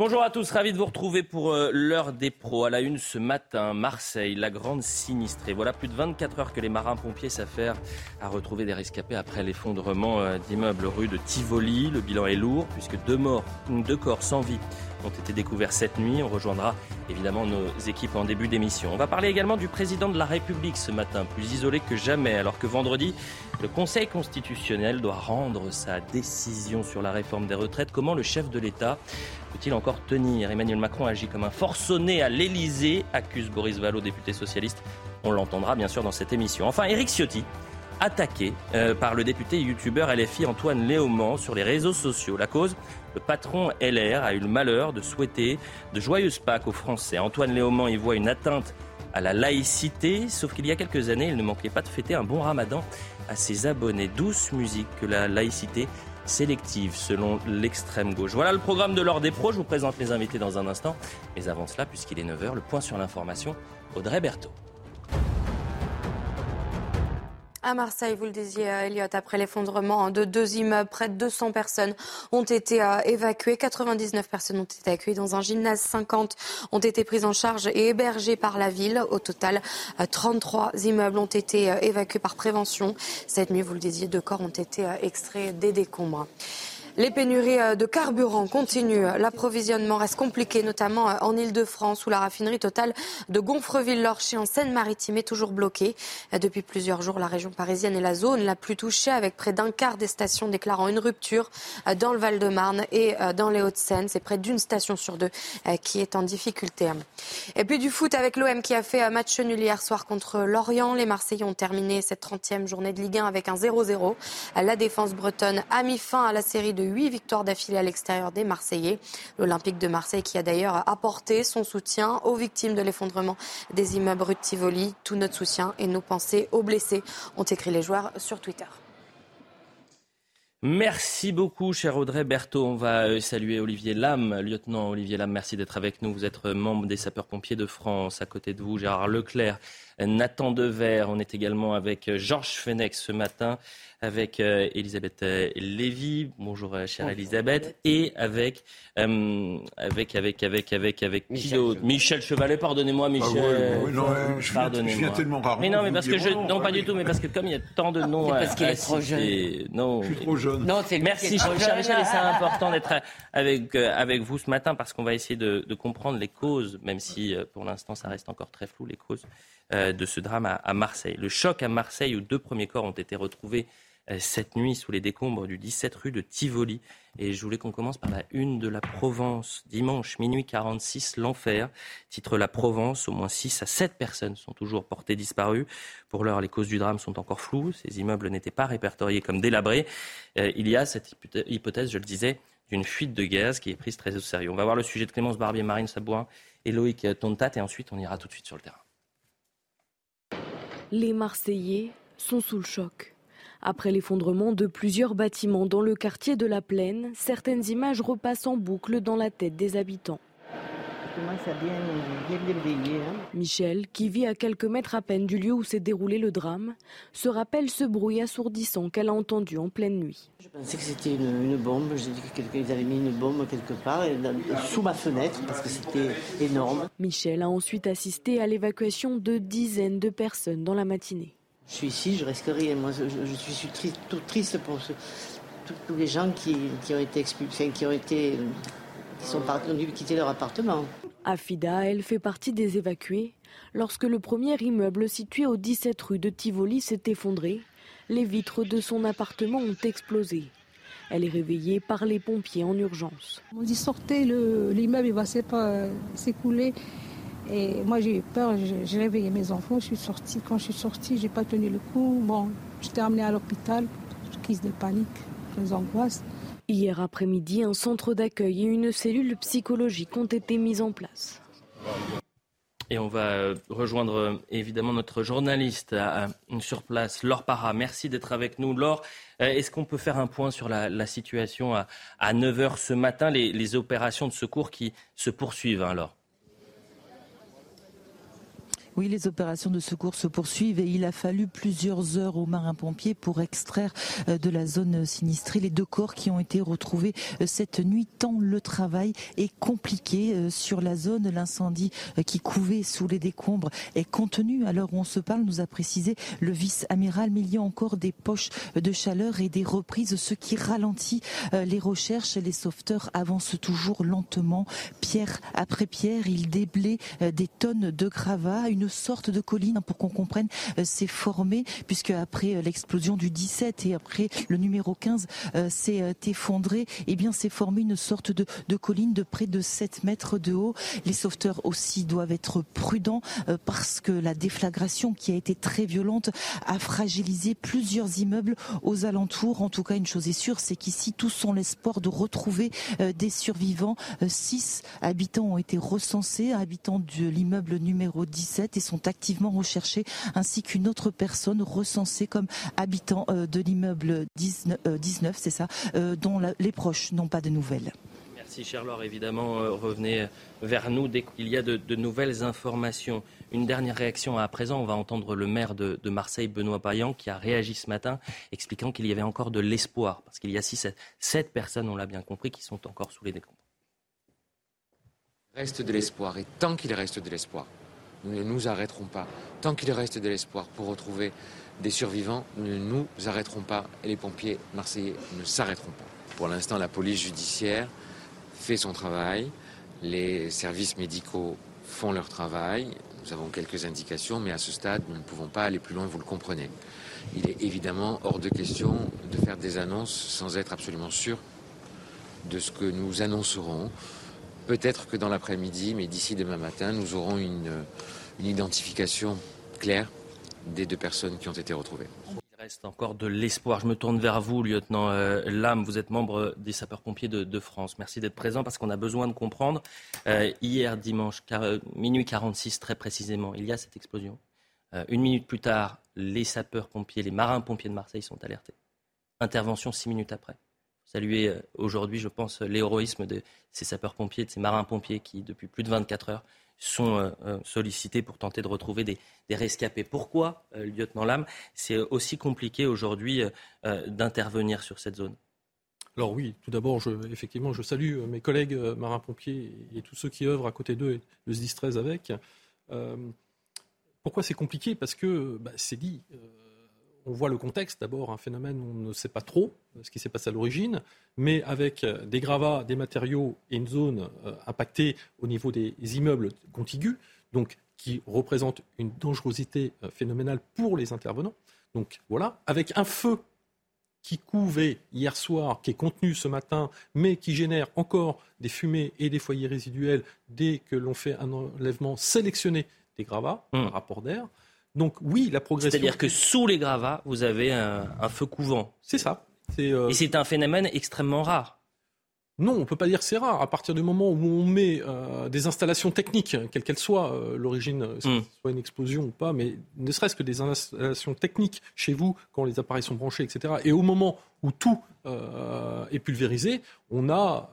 Bonjour à tous, ravi de vous retrouver pour euh, l'heure des pros. À la une ce matin, Marseille, la grande sinistrée. Voilà plus de 24 heures que les marins-pompiers s'affairent à retrouver des rescapés après l'effondrement euh, d'immeubles rue de Tivoli. Le bilan est lourd puisque deux morts, deux corps sans vie ont été découverts cette nuit. On rejoindra évidemment nos équipes en début d'émission. On va parler également du président de la République ce matin, plus isolé que jamais, alors que vendredi, le Conseil constitutionnel doit rendre sa décision sur la réforme des retraites. Comment le chef de l'État peut-il encore tenir? Emmanuel Macron agit comme un forcené à l'Élysée, accuse Boris Vallaud, député socialiste. On l'entendra bien sûr dans cette émission. Enfin, Éric Ciotti, attaqué euh, par le député youtubeur LFI Antoine Léaumont sur les réseaux sociaux. La cause le patron LR a eu le malheur de souhaiter de joyeuses Pâques aux Français. Antoine Léaumont y voit une atteinte à la laïcité, sauf qu'il y a quelques années, il ne manquait pas de fêter un bon ramadan à ses abonnés. Douce musique que la laïcité sélective selon l'extrême gauche. Voilà le programme de l'ordre des pros. Je vous présente les invités dans un instant. Mais avant cela, puisqu'il est 9h, le point sur l'information, Audrey Berthaud. À Marseille, vous le disiez, euh, Elliot, après l'effondrement de deux immeubles, près de 200 personnes ont été euh, évacuées. 99 personnes ont été accueillies dans un gymnase. 50 ont été prises en charge et hébergées par la ville. Au total, 33 euh, immeubles ont été évacués par prévention. Cette nuit, vous le disiez, deux corps ont été extraits des décombres. Les pénuries euh, de carburant continuent. L'approvisionnement reste compliqué, notamment euh, en Ile-de-France, où la raffinerie totale de Gonfreville-Lorcher en Seine-Maritime est toujours bloquée. Euh, depuis plusieurs jours, la région parisienne est la zone la plus touchée, avec près d'un quart des stations déclarant une rupture dans le Val-de-Marne et dans les Hauts-de-Seine. C'est près d'une station sur deux qui est en difficulté. Et puis du foot avec l'OM qui a fait un match nul hier soir contre Lorient. Les Marseillais ont terminé cette 30e journée de Ligue 1 avec un 0-0. La défense bretonne a mis fin à la série de huit victoires d'affilée à l'extérieur des Marseillais. L'Olympique de Marseille qui a d'ailleurs apporté son soutien aux victimes de l'effondrement des immeubles rue de Tivoli. Tout notre soutien et nos pensées aux blessés, ont écrit les joueurs sur Twitter. Merci beaucoup, cher Audrey Berthaud. On va euh, saluer Olivier Lam, lieutenant Olivier Lam. Merci d'être avec nous. Vous êtes membre des sapeurs-pompiers de France. À côté de vous, Gérard Leclerc, Nathan Dever. On est également avec euh, Georges Fenech ce matin avec euh, Elisabeth euh, Lévy. Bonjour, chère Elisabeth. Et avec, avec, avec, avec, avec, avec Michel, Michel Chevalet. Pardonnez-moi, ah Michel. non, je, pardonnez viens, tellement rarement. Mais non, mais parce que je, non, pas du tout, mais parce que comme il y a tant de noms parce qu'il est trop jeune. Non, je suis trop jeune. Non, c'est Merci, cher Michel, c'est important d'être avec, avec vous ce matin parce qu'on va essayer de, de comprendre les causes, même si pour l'instant ça reste encore très flou, les causes de ce drame à, à Marseille. Le choc à Marseille où deux premiers corps ont été retrouvés euh, cette nuit sous les décombres du 17 rue de Tivoli. Et je voulais qu'on commence par la une de la Provence. Dimanche, minuit 46, l'enfer. Titre La Provence, au moins 6 à 7 personnes sont toujours portées disparues. Pour l'heure, les causes du drame sont encore floues. Ces immeubles n'étaient pas répertoriés comme délabrés. Euh, il y a cette hypothèse, je le disais, d'une fuite de gaz qui est prise très au sérieux. On va voir le sujet de Clémence Barbier, Marine Sabouin et Loïc Tontat. Et ensuite, on ira tout de suite sur le terrain. Les Marseillais sont sous le choc. Après l'effondrement de plusieurs bâtiments dans le quartier de la Plaine, certaines images repassent en boucle dans la tête des habitants. Hein. Michel, qui vit à quelques mètres à peine du lieu où s'est déroulé le drame, se rappelle ce bruit assourdissant qu'elle a entendu en pleine nuit. Je pensais que c'était une, bombe, j'ai dit qu'ils avaient mis une bombe quelque part sous ma fenêtre parce que c'était énorme. Michel a ensuite assisté à l'évacuation de dizaines de personnes dans la matinée. Je suis ici, je risque rien. Moi, je, suis, triste, tout triste pour tous les gens qui, ont été expulsés, qui ont été, qui sont partis, ont dû quitter leur appartement. Afida, elle fait partie des évacués. Lorsque le premier immeuble situé au 17 rue de Tivoli s'est effondré, les vitres de son appartement ont explosé. Elle est réveillée par les pompiers en urgence. On dit sortez, l'immeuble va s'écouler. Et moi, j'ai eu peur, j'ai réveillé mes enfants, je suis sortie. Quand je suis sortie, je n'ai pas tenu le coup. Bon, j'étais amenée à l'hôpital, crise de panique. les angoisses. Hier après-midi, un centre d'accueil et une cellule psychologique ont été mis en place. Et on va euh, rejoindre euh, évidemment notre journaliste sur place, Laure Parra. Merci d'être avec nous. Laure, euh, est-ce qu'on peut faire un point sur la, situation à, 9h ce matin, les, opérations de secours qui se poursuivent alors oui, les opérations de secours se poursuivent et il a fallu plusieurs heures aux marins-pompiers pour extraire euh, de la zone sinistrée les deux corps qui ont été retrouvés euh, cette nuit, tant le travail est compliqué euh, sur la zone. L'incendie qui couvait sous les décombres est contenu. À l'heure où on se parle, nous a précisé le vice-amiral, mais il y a encore des poches de chaleur et des reprises, ce qui ralentit les recherches. Les sauveteurs avancent toujours lentement, pierre après pierre. Ils déblaient des tonnes de gravats, sorte de colline, pour qu'on comprenne, euh, s'est formée, puisque après euh, l'explosion du 17 et après le numéro 15 euh, s'est effondré, et eh bien s'est formé une sorte de, de, colline de près de 7 mètres de haut. Les sauveteurs aussi doivent être prudents parce que la déflagration qui a été très violente a fragilisé plusieurs immeubles aux alentours. En tout cas, une chose est sûre, c'est qu'ici, tous ont l'espoir de retrouver des survivants. Six habitants ont été recensés, habitants de l'immeuble numéro 17 et sont activement recherchés, ainsi qu'une autre personne recensée comme habitant euh, de l'immeuble 19, euh, c'est ça, euh, dont les proches n'ont pas de nouvelles. Merci Charlotte. Évidemment, revenez vers nous dès qu'il y a de, nouvelles informations. Une dernière réaction à présent. On va entendre le maire de, Marseille, Benoît Payan, qui a réagi ce matin, expliquant qu'il y avait encore de l'espoir. Parce qu'il y a six, sept personnes, on l'a bien compris, qui sont encore sous les décombres. Reste de l'espoir. Et tant qu'il reste de l'espoir, nous ne nous arrêterons pas. Tant qu'il reste de l'espoir pour retrouver des survivants, nous ne nous arrêterons pas et les pompiers marseillais ne s'arrêteront pas. Pour l'instant, la police judiciaire fait son travail, les services médicaux font leur travail. Nous avons quelques indications, mais à ce stade, nous ne pouvons pas aller plus loin, vous le comprenez. Il est évidemment hors de question de faire des annonces sans être absolument sûr de ce que nous annoncerons. Peut-être que dans l'après-midi, mais d'ici demain matin, nous aurons une, identification claire des deux personnes qui ont été retrouvées. Il reste encore de l'espoir. Je me tourne vers vous, lieutenant euh, Lam. Vous êtes membre des sapeurs-pompiers de, France. Merci d'être présent parce qu'on a besoin de comprendre. Euh, hier, dimanche, euh, minuit 46 très précisément, il y a cette explosion. une minute plus tard, les sapeurs-pompiers, les marins-pompiers de Marseille sont alertés. Intervention six minutes après saluer euh, aujourd'hui, je pense, l'héroïsme de ces sapeurs-pompiers, de ces marins-pompiers qui, depuis plus de 24 heures, sont euh, euh, sollicités pour tenter de retrouver des, rescapés. Pourquoi, lieutenant Lam, c'est aussi compliqué aujourd'hui d'intervenir sur cette zone? Alors oui, tout d'abord, effectivement, je salue mes collègues marins-pompiers et tous ceux qui œuvrent à côté d'eux et le SDIS avec. pourquoi c'est compliqué? Parce que bah, c'est dit, on voit le contexte. D'abord, un phénomène où on ne sait pas trop ce qui s'est passé à l'origine, mais avec euh, des gravats, des matériaux et une zone euh, impactée au niveau des immeubles contigus, donc qui représente une dangerosité euh, phénoménale pour les intervenants. Donc voilà, avec un feu qui couvait hier soir, qui est contenu ce matin, mais qui génère encore des fumées et des foyers résiduels dès que l'on fait un enlèvement sélectionné des gravats, un mmh. rapport d'air. Donc oui, la progression. C'est-à-dire que sous les gravats, vous avez un, feu couvant. C'est ça. Euh, Et c'est un phénomène extrêmement rare. Non, on ne peut pas dire que c'est rare. À partir du moment où on met euh, des installations techniques, quelle qu'elle soit, euh, l'origine, hmm. soit une explosion ou pas, mais ne serait-ce que des installations techniques chez vous, quand les appareils sont branchés, etc. Et au moment où tout est pulvérisé, on a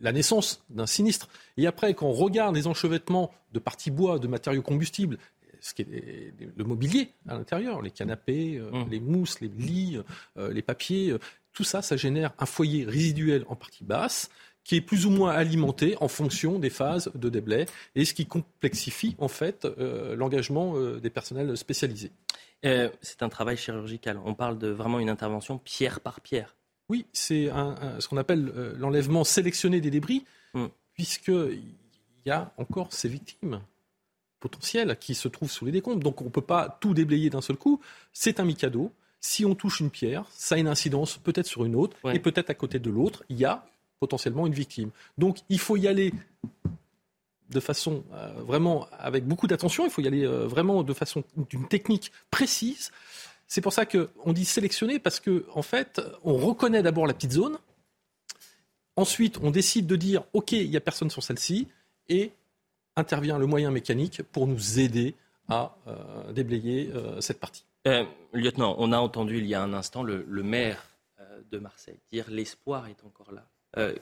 la naissance d'un sinistre. Et après, quand on regarde les enchevêtrements de parties bois, de matériaux combustibles, ce qui est le mobilier à l'intérieur, les canapés, euh, mmh. les mousses, les lits, euh, les papiers, euh, tout ça, ça génère un foyer résiduel en partie basse qui est plus ou moins alimenté en fonction des phases de déblai et ce qui complexifie en fait l'engagement des personnels spécialisés. c'est un travail chirurgical. On parle de vraiment une intervention pierre par pierre. Oui, c'est ce qu'on appelle l'enlèvement sélectionné des débris, mmh. puisqu'il y a encore ces victimes potentiel qui se trouve sous les décombres. Donc on ne peut pas tout déblayer d'un seul coup. C'est un mikado. Si on touche une pierre, ça a une incidence peut-être sur une autre, et peut-être à côté de l'autre, il y a potentiellement une victime. Donc il faut y aller de façon euh, vraiment avec beaucoup d'attention, il faut y aller euh, vraiment de façon d'une technique précise. C'est pour ça qu'on dit sélectionner parce qu'en en fait, on reconnaît d'abord la petite zone. Ensuite, on décide de dire OK, il n'y a personne sur celle-ci et intervient le moyen mécanique pour nous aider à euh, déblayer euh, cette partie. Euh, lieutenant, on a entendu il y a un instant le, maire de Marseille dire l'espoir est encore là.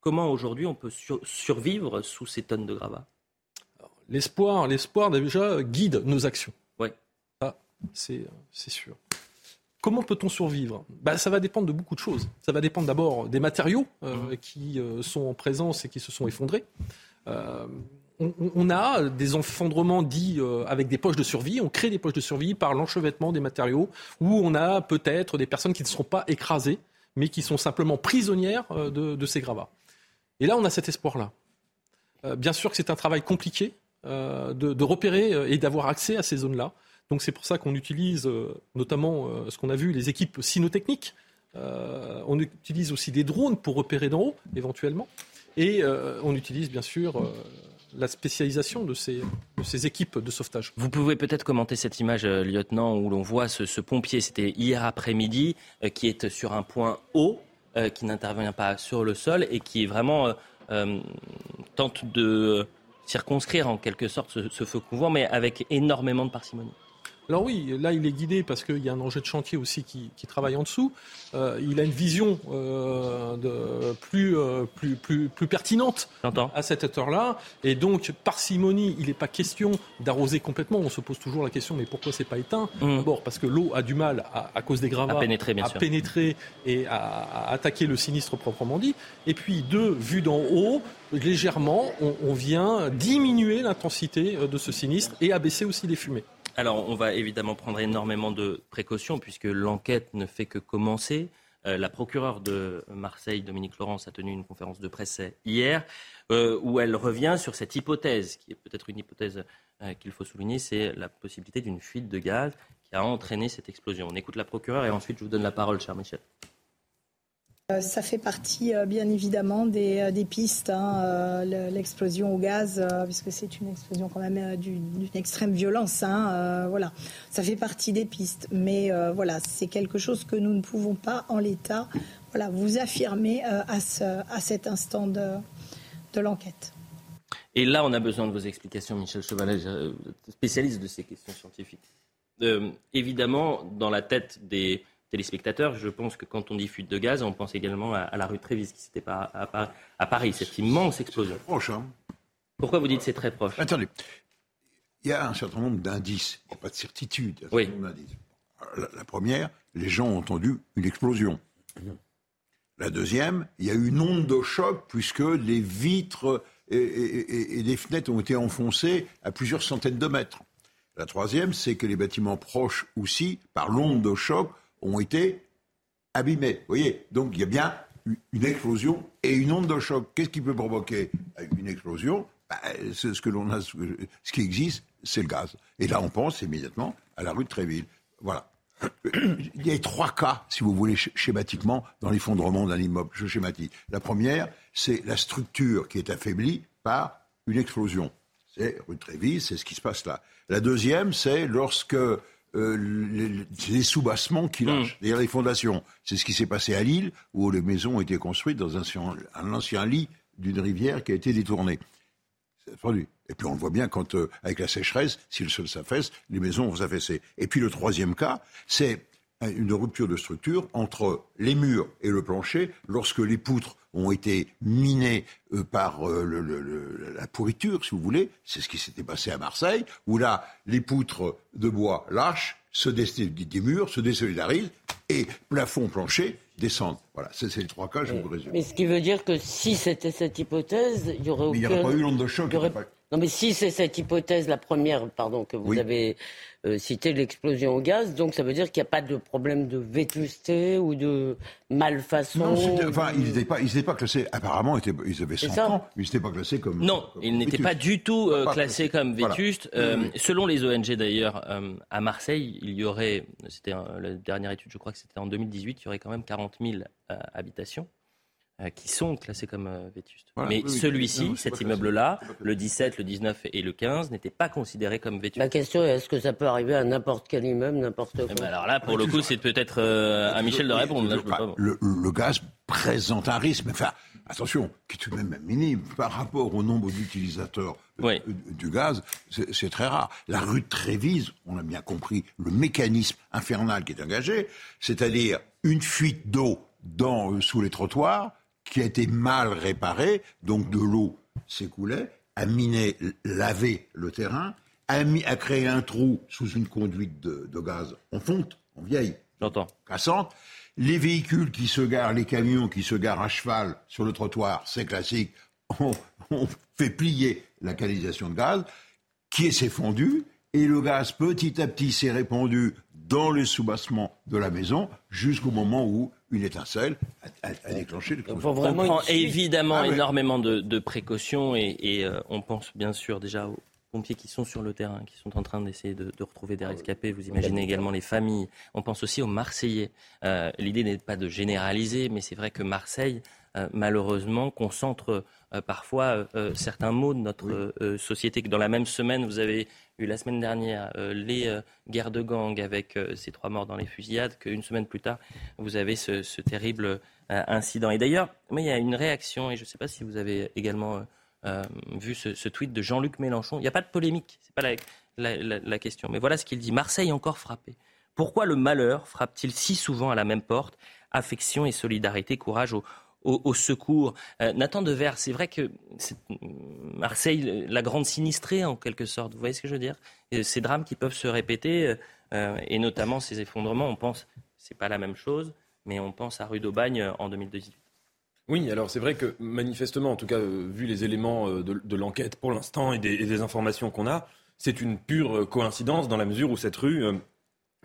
comment aujourd'hui on peut survivre sous ces tonnes de gravats? L'espoir, l'espoir déjà guide nos actions. Oui. Ah, c'est sûr. Comment peut-on survivre? Bah, Ça va dépendre de beaucoup de choses. Ça va dépendre d'abord des matériaux mmh. qui sont en présence et qui se sont effondrés on, a des effondrements dits euh, avec des poches de survie. On crée des poches de survie par l'enchevêtrement des matériaux, où on a peut-être des personnes qui ne seront pas écrasées, mais qui sont simplement prisonnières euh, de, ces gravats. Et là, on a cet espoir-là. Euh, bien sûr que c'est un travail compliqué de, repérer et d'avoir accès à ces zones-là. Donc c'est pour ça qu'on utilise notamment ce qu'on a vu, les équipes cynotechniques. on utilise aussi des drones pour repérer d'en haut, éventuellement. Et on utilise bien sûr la spécialisation de ces, équipes de sauvetage. Vous pouvez peut-être commenter cette image, euh, lieutenant, où l'on voit ce, pompier, c'était hier après-midi, euh, qui est sur un point haut, euh, qui n'intervient pas sur le sol et qui vraiment tente de circonscrire en quelque sorte ce, ce feu couvent, mais avec énormément de parcimonie. Alors oui, là il est guidé parce qu'il y a un enjeu de chantier aussi qui, travaille en dessous. Euh, il a une vision euh, de, plus, euh, plus, plus, plus pertinente à cette heure-là. Et donc, parcimonie, il n'est pas question d'arroser complètement. On se pose toujours la question, mais pourquoi c'est pas éteint? Mmh. D'abord parce que l'eau a du mal, à, cause des gravats, à pénétrer, à pénétrer et à, attaquer le sinistre proprement dit. Et puis, deux, vu d'en haut, légèrement, on, on vient diminuer l'intensité de ce sinistre et abaisser aussi les fumées. Alors, on va évidemment prendre énormément de précautions puisque l'enquête ne fait que commencer. Euh, la procureure de Marseille, Dominique Laurence, a tenu une conférence de presse hier euh, où elle revient sur cette hypothèse, qui est peut-être une hypothèse euh, qu'il faut souligner, c'est la possibilité d'une fuite de gaz qui a entraîné cette explosion. On écoute la procureure et ensuite je vous donne la parole, cher Michel. Euh, ça fait partie, euh, bien évidemment, des, euh, pistes, hein, l'explosion au gaz, puisque c'est une explosion quand même d'une extrême violence. Hein, voilà, ça fait partie des pistes, mais voilà, c'est quelque chose que nous ne pouvons pas, en l'état, voilà, vous affirmer à, cet instant de, l'enquête. Et là, on a besoin de vos explications, Michel Chevalet, spécialiste de ces questions scientifiques. évidemment, dans la tête des téléspectateurs, je pense que quand on dit fuite de gaz, on pense également à, la rue Trévis, qui n'était pas à, Paris, cette immense explosion. Proche, hein. Pourquoi vous dites c'est très proche? Attendez, il y a un certain nombre d'indices, il n'y a pas de certitude. oui. La, première, les gens ont entendu une explosion. La deuxième, il y a eu une onde de choc puisque les vitres et, et, les fenêtres ont été enfoncées à plusieurs centaines de mètres. La troisième, c'est que les bâtiments proches aussi, par l'onde de choc, ont été abîmés. Vous voyez Donc il y a bien une explosion et une onde de choc. Qu'est-ce qui peut provoquer une explosion? Bah, ce que l'on a, ce qui existe, c'est le gaz. Et là, on pense immédiatement à la rue de Tréville. Voilà. Il y a trois cas, si vous voulez, schématiquement, dans l'effondrement d'un immeuble. Je schématise. La première, c'est la structure qui est affaiblie par une explosion. C'est rue de Tréville, c'est ce qui se passe là. La deuxième, c'est lorsque euh, les, soubassements qui lâchent, mm. les fondations. C'est ce qui s'est passé à Lille, où les maisons ont été construites dans un, ancien lit d'une rivière qui a été détournée. Et puis on le voit bien quand, euh, avec la sécheresse, si le sol s'affaisse, les maisons vont s'affaisser. Et puis le troisième cas, c'est une rupture de structure entre les murs et le plancher lorsque les poutres ont été minées euh, par euh, la pourriture, si vous voulez. C'est ce qui s'était passé à Marseille, où là, les poutres de bois lâchent, se des murs, se désolidarisent, et plafond, plancher descendent. Voilà, c'est les trois cas, je vous résume. Mais ce qui veut dire que si c'était cette hypothèse, il y aurait aucun... il n'y aurait pas eu l'onde de choc. Non, mais si c'est cette hypothèse, la première, pardon, que vous avez euh, cité, l'explosion au gaz, donc ça veut dire qu'il n'y a pas de problème de vétusté ou de malfaçon Non, enfin, ils n'étaient pas, pas classés, apparemment, ils avaient 100 ans, mais ils n'étaient pas classés comme... Non, ils n'étaient pas du tout euh, classés comme vétustes. Euh, selon les ONG d'ailleurs, à Marseille, il y aurait, c'était la dernière étude, je crois que c'était en 2018, il y aurait quand même 40 000 habitations. euh, qui sont classés comme euh, vétustes. Mais celui-ci, cet immeuble-là, le 17, le 19 et le 15, n'était pas considéré comme vétuste. La question est est-ce que ça peut arriver à n'importe quel immeuble, n'importe eh quoi ben Alors là, pour le coup, c'est peut-être euh, à Michel de répondre. le, gaz présente un risque, mais enfin, attention, qui est tout de même minime par rapport au nombre d'utilisateurs du gaz, c'est très rare. La rue de Trévise, on a bien compris le mécanisme infernal qui est engagé, c'est-à-dire une fuite d'eau dans, sous les trottoirs qui a été mal réparé, donc de l'eau s'écoulait, a miné, lavé le terrain, a, mis, a créé un trou sous une conduite de, gaz en fonte, en vieille, J'entends. cassante. Les véhicules qui se garent, les camions qui se garent à cheval sur le trottoir, c'est classique, ont, fait plier la canalisation de gaz, qui s'est fondue, et le gaz petit à petit s'est répandu dans les sous-bassements de la maison jusqu'au moment où une étincelle a, déclenché le On prend évidemment ah énormément de, précautions et, euh, on pense bien sûr déjà aux pompiers qui sont sur le terrain, qui sont en train d'essayer de, retrouver des rescapés. Vous imaginez également les familles. On pense aussi aux Marseillais. Euh, l'idée n'est pas de généraliser, mais c'est vrai que Marseille, malheureusement, concentre parfois certains maux de notre société. Que dans la même semaine, vous avez eu la semaine dernière euh, les euh, guerres de gang avec euh, ces trois morts dans les fusillades, qu'une semaine plus tard, vous avez ce, terrible incident. Et d'ailleurs, il y a une réaction, et je ne sais pas si vous avez également vu ce, tweet de Jean-Luc Mélenchon. Il n'y a pas de polémique, ce n'est pas la, la, question. Mais voilà ce qu'il dit. Marseille encore frappé. Pourquoi le malheur frappe-t-il si souvent à la même porte? Affection et solidarité, courage au, secours. Euh, Nathan Dever, c'est vrai que Marseille, la grande sinistrée en quelque sorte, vous voyez ce que je veux dire? Ces drames qui peuvent se répéter, euh, et notamment ces effondrements, on pense, c'est pas la même chose, mais on pense à rue d'Aubagne en 2018. Oui, alors c'est vrai que manifestement, en tout cas, euh, vu les éléments de, l'enquête pour l'instant et, et des, informations qu'on a, c'est une pure coïncidence dans la mesure où cette rue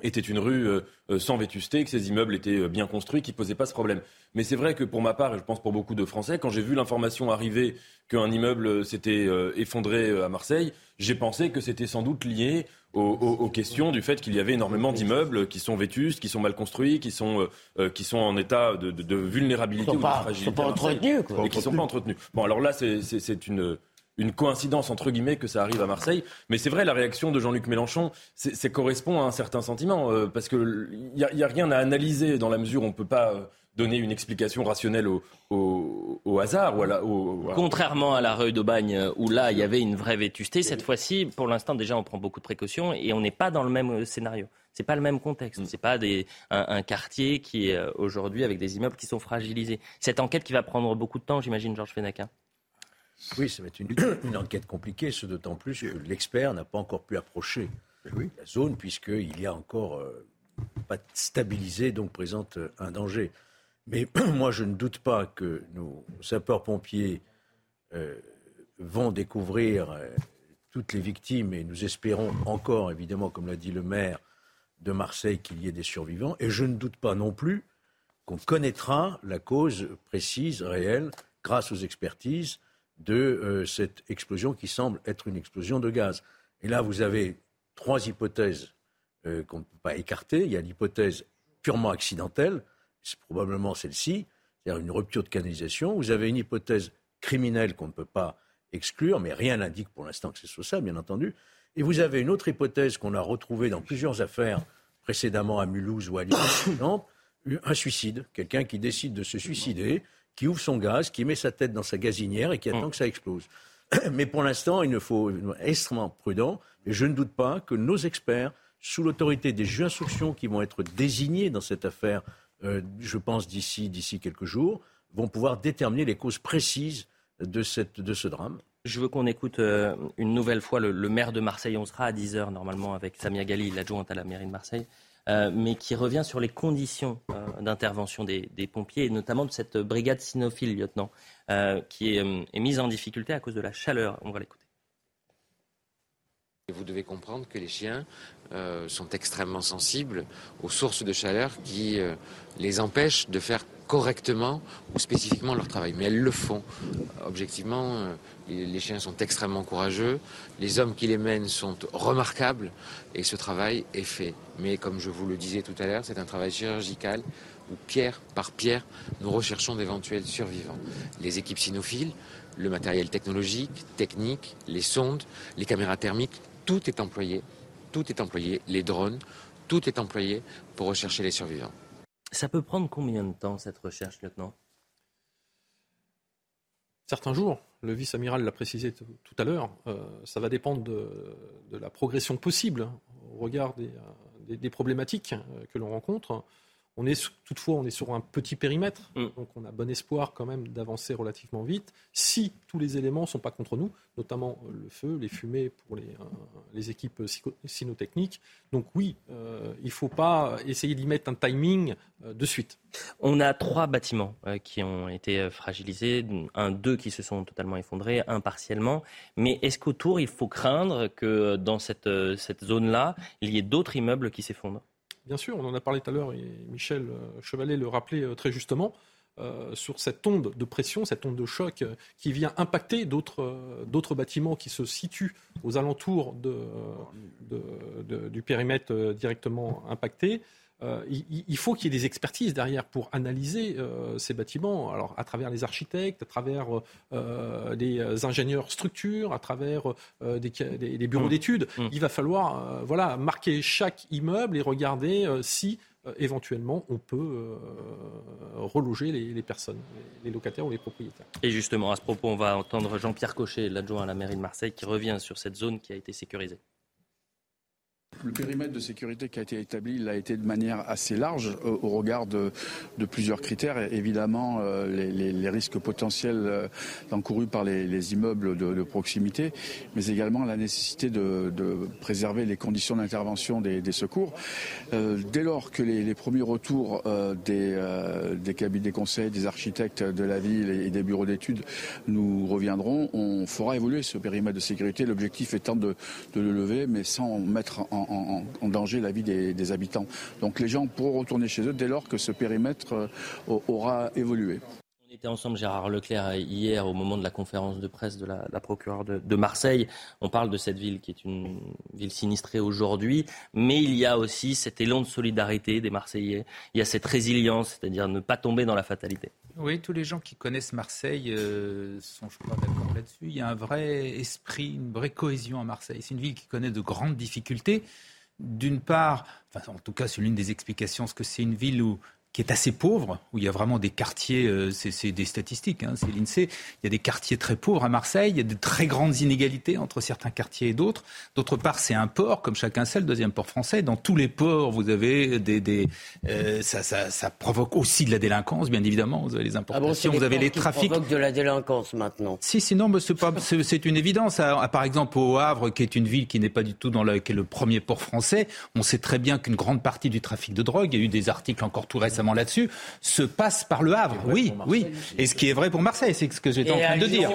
était une rue euh, euh, sans vétusté, que ces immeubles étaient euh, bien construits, qui ne posaient pas ce problème. Mais c'est vrai que pour ma part, et je pense pour beaucoup de Français, quand j'ai vu l'information arriver qu'un immeuble s'était effondré à Marseille, j'ai pensé que c'était sans doute lié aux, questions du fait qu'il y avait énormément d'immeubles qui sont vétustes, qui sont mal construits, qui sont, qui sont en état de, vulnérabilité ou de fragilité. Qui ne sont pas entretenus. Et qui ne sont pas entretenus. Bon, alors là, c'est une une coïncidence entre guillemets que ça arrive à Marseille. Mais c'est vrai, la réaction de Jean-Luc Mélenchon, ça correspond à un certain sentiment, euh, parce qu'il n'y a, y a, rien à analyser dans la mesure où on ne peut pas euh, donner une explication rationnelle au, au, hasard. Ou à Contrairement à la rue d'Aubagne, euh, où là, il y avait une vraie vétusté, cette fois-ci, pour l'instant, déjà, on prend beaucoup de précautions et on n'est pas dans le même scénario. C'est pas le même contexte. Mm. C'est pas des, un, quartier qui est aujourd'hui avec des immeubles qui sont fragilisés. Cette enquête qui va prendre beaucoup de temps, j'imagine, Georges Fenaquin. Oui, ça va être une, enquête compliquée, ce d'autant plus que l'expert n'a pas encore pu approcher la zone, puisqu'il y a encore euh, pas stabilisé, donc présente euh, un danger. Mais moi, je ne doute pas que nos sapeurs-pompiers euh, vont découvrir toutes les victimes, et nous espérons encore, évidemment, comme l'a dit le maire de Marseille, qu'il y ait des survivants. Et je ne doute pas non plus qu'on connaîtra la cause précise, réelle, grâce aux expertises de euh, cette explosion qui semble être une explosion de gaz. Et là, vous avez trois hypothèses euh, qu'on ne peut pas écarter. Il y a l'hypothèse purement accidentelle, c'est probablement celle-ci, c'est-à-dire une rupture de canalisation. Vous avez une hypothèse criminelle qu'on ne peut pas exclure, mais rien n'indique pour l'instant que ce soit ça, bien entendu. Et vous avez une autre hypothèse qu'on a retrouvée dans plusieurs affaires précédemment à Mulhouse ou à Lyon, par exemple, un suicide, quelqu'un qui décide de se suicider qui ouvre son gaz, qui met sa tête dans sa gazinière et qui attend mm. que ça explose. Mais pour l'instant, il ne faut être extrêmement prudent. Et je ne doute pas que nos experts, sous l'autorité des juges d'instruction qui vont être désignés dans cette affaire, euh, je pense d'ici d'ici quelques jours, vont pouvoir déterminer les causes précises de, cette, de ce drame. Je veux qu'on écoute euh, une nouvelle fois le, le, maire de Marseille. On sera à 10h normalement avec Samia Gali, l'adjointe à la mairie de Marseille. Euh, mais qui revient sur les conditions euh, d'intervention des, pompiers, et notamment de cette brigade cynophile, lieutenant, euh, qui est, mise en difficulté à cause de la chaleur. On va l'écouter. Vous devez comprendre que les chiens sont extrêmement sensibles aux sources de chaleur qui les empêchent de faire correctement ou spécifiquement leur travail. Mais elles le font. Objectivement, les chiens sont extrêmement courageux, les hommes qui les mènent sont remarquables et ce travail est fait. Mais comme je vous le disais tout à l'heure, c'est un travail chirurgical où pierre par pierre, nous recherchons d'éventuels survivants. Les équipes cynophiles, le matériel technologique, technique, les sondes, les caméras thermiques, tout est employé, tout est employé, les drones, tout est employé pour rechercher les survivants. Ça peut prendre combien de temps cette recherche, lieutenant? Certains jours, le vice-amiral l'a précisé tout à l'heure, euh, ça va dépendre de, la progression possible au regard des, euh, problématiques euh, que l'on rencontre. On est toutefois, on est sur un petit périmètre, mm. donc on a bon espoir quand même d'avancer relativement vite. Si tous les éléments ne sont pas contre nous, notamment euh, le feu, les fumées pour les, euh, équipes cynotechniques. Donc oui, euh, il ne faut pas essayer d'y mettre un timing de suite. On a trois bâtiments qui ont été fragilisés, un, deux qui se sont totalement effondrés, un partiellement. Mais est-ce qu'autour, il faut craindre que dans cette, cette zone-là, il y ait d'autres immeubles qui s'effondrent? Bien sûr, on en a parlé tout à l'heure et Michel euh, Chevalet le rappelait euh, très justement. Euh, sur cette onde de pression, cette onde de choc qui vient impacter d'autres bâtiments qui se situent aux alentours du périmètre directement impacté. Euh, il, faut qu'il y ait des expertises derrière pour analyser euh, ces bâtiments, alors à travers les architectes, à travers euh, les ingénieurs structures, à travers des, bureaux mmh. d'études. Mmh. Il va falloir voilà, marquer chaque immeuble et regarder si éventuellement on peut reloger les, les, personnes, les locataires ou les propriétaires. Et justement, à ce propos, on va entendre Jean-Pierre Cochet, l'adjoint à la mairie de Marseille, qui revient sur cette zone qui a été sécurisée. Le périmètre de sécurité qui a été établi, il a été de manière assez large euh, au regard de, plusieurs critères. évidemment, euh, les, risques potentiels euh, encourus par les, immeubles de, proximité, mais également la nécessité de, préserver les conditions d'intervention des, secours. dès lors que les, premiers retours des, des cabinets des conseils, des architectes de la ville et des bureaux d'études nous reviendront, on fera évoluer ce périmètre de sécurité. L'objectif étant de, le lever, mais sans mettre en en, danger la vie des, habitants. Donc les gens pourront retourner chez eux dès lors que ce périmètre euh, aura évolué. On était ensemble, Gérard Leclerc, hier au moment de la conférence de presse de la, procureure de, Marseille. On parle de cette ville qui est une ville sinistrée aujourd'hui, mais il y a aussi cet élan de solidarité des Marseillais. Il y a cette résilience, c'est-à-dire ne pas tomber dans la fatalité. Oui, tous les gens qui connaissent Marseille euh, sont, je crois, d'accord là-dessus. Il y a un vrai esprit, une vraie cohésion à Marseille. C'est une ville qui connaît de grandes difficultés. D'une part, enfin, en tout cas, c'est l'une des explications, ce que c'est une ville où qui est assez pauvre, où il y a vraiment des quartiers, euh, c'est des statistiques, hein, c'est l'INSEE, il y a des quartiers très pauvres à Marseille, il y a de très grandes inégalités entre certains quartiers et d'autres. D'autre part, c'est un port, comme chacun sait, le deuxième port français. Dans tous les ports, vous avez des... des euh, ça, ça, ça, provoque aussi de la délinquance, bien évidemment. Vous avez les importations, ah bon, vous avez les trafics. provoque de la délinquance maintenant. Si, sinon, c'est une évidence. par exemple, au Havre, qui est une ville qui n'est pas du tout dans le, qui est le premier port français, on sait très bien qu'une grande partie du trafic de drogue, il y a eu des articles encore tout récemment là-dessus, se passe par le Havre. Oui, oui. Et ce qui est vrai pour Marseille, c'est ce que j'étais en train de dire.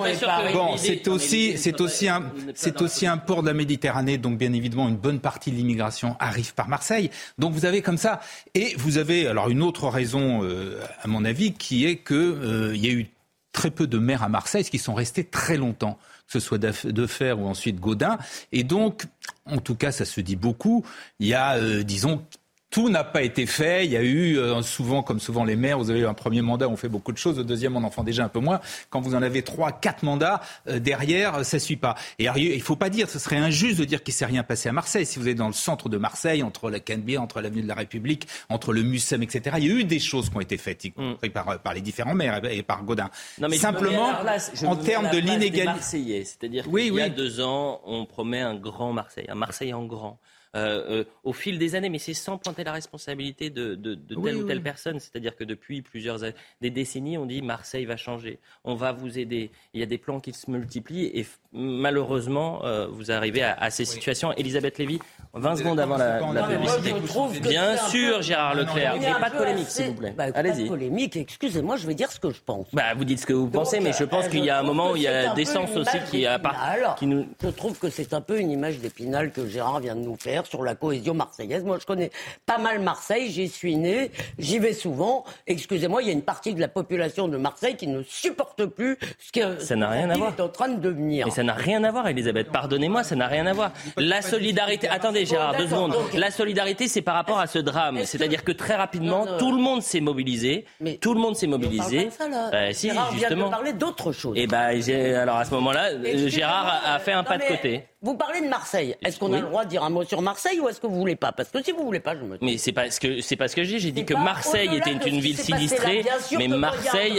Bon, c'est aussi, c'est aussi un, c'est aussi un port de la Méditerranée, donc bien évidemment une bonne partie de l'immigration arrive par Marseille. Donc vous avez comme ça, et vous avez alors une autre raison, euh, à mon avis, qui est que euh, il y a eu très peu de maires à Marseille, qui sont restés très longtemps, que ce soit de Fer ou ensuite Gaudin. Et donc, en tout cas, ça se dit beaucoup. Il y a, euh, disons, tout n'a pas été fait. Il y a eu euh, souvent, comme souvent les maires, vous avez eu un premier mandat, on fait beaucoup de choses. Le deuxième, on en fait déjà un peu moins. Quand vous en avez trois, quatre mandats euh, derrière, ça suit pas. Et il faut pas dire, ce serait injuste de dire qu'il s'est rien passé à Marseille. Si vous êtes dans le centre de Marseille, entre la Canebière, entre l'avenue de la République, entre le Mussem, etc., il y a eu des choses qui ont été faites, y compris mm. par, par, les différents maires et par Godin. Non, mais Simplement, en termes de l'inégalité. C'est-à-dire qu'il y a deux ans, on promet un grand Marseille, un Marseille en grand. Euh, euh, au fil des années, mais c'est sans pointer la responsabilité de, telle ou telle personne. C'est-à-dire que depuis plusieurs des décennies, on dit Marseille va changer, on va vous aider. Il y a des plans qui se multiplient et malheureusement, euh, vous arrivez à, ces situations. Elisabeth Lévy, 20 secondes avant la, publicité. Bien sûr, Gérard Leclerc, mais pas de polémique, s'il vous plaît. Bah, Allez-y. polémique, excusez-moi, je vais dire ce que je pense. Bah, vous dites ce que vous pensez, mais je pense qu'il y a un moment où il y a des sens aussi qui, a, qui nous... Je trouve que c'est un peu une image d'épinal que Gérard vient de nous faire sur la cohésion marseillaise. Moi, je connais pas mal Marseille, j'y suis né, j'y vais souvent. Excusez-moi, il y a une partie de la population de Marseille qui ne supporte plus ce que ça n'a rien à voir. est en train de devenir. Mais ça n'a rien à voir, Elisabeth. Pardonnez-moi, ça n'a rien à voir. La solidarité. Attendez, Gérard, deux secondes. La solidarité, c'est par rapport à ce drame. C'est-à-dire que très rapidement, tout le monde s'est mobilisé. Mais tout le monde s'est mobilisé. Ça, là. Bah, si, Gérard justement. vient de parler d'autre chose. Et eh ben, alors à ce moment-là, Gérard a fait un pas de côté. Vous parlez de Marseille. Est-ce qu'on a le droit de dire un mot sur Marseille ou est-ce que vous voulez pas? Parce que si vous voulez pas, je me. Mais c'est pas ce que c'est pas ce que j'ai. J'ai dit que Marseille était une ville sinistrée, mais Marseille.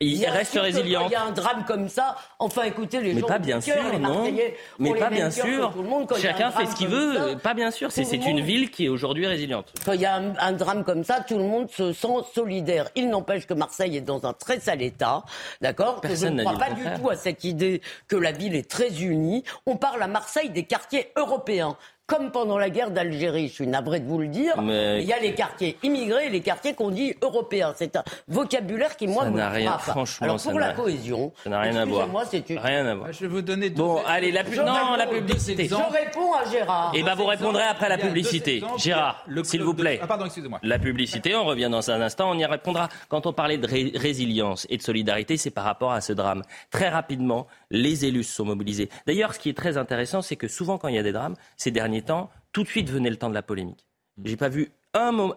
Il, reste résilient. Il y a un drame comme ça. Enfin, écoutez, les mais gens pas bien sûr, non. Mais pas bien sûr. Chacun fait ce qu'il veut. pas bien sûr. C'est une ville qui est aujourd'hui résiliente. Quand il y a un, drame comme ça, tout le monde se sent solidaire. Il n'empêche que Marseille est dans un très sale état, d'accord? Je ne crois pas du tout à cette idée que la ville est très unie. On parle à Marseille des quartiers européens comme pendant la guerre d'Algérie, je suis navré de vous le dire, il y a les quartiers immigrés et les quartiers qu'on dit européens. C'est un vocabulaire qui, moi, ça me rien, Franchement, Alors, pour la cohésion, ça n'a rien à voir. Moi, c'est Rien à voir. Je vais vous donner Bon, allez, la, non, la publicité. Je réponds à Gérard. Et eh ben, vous répondrez après la publicité. Gérard, s'il vous plaît. Ah, pardon, excusez-moi. La publicité, on revient dans un instant, on y répondra. Quand on parlait de résilience et de solidarité, c'est par rapport à ce drame. Très rapidement, les élus se sont mobilisés. D'ailleurs, ce qui est très intéressant, c'est que souvent, quand il y a des drames, ces derniers temps, tout de suite venait le temps de la polémique. J'ai pas vu un,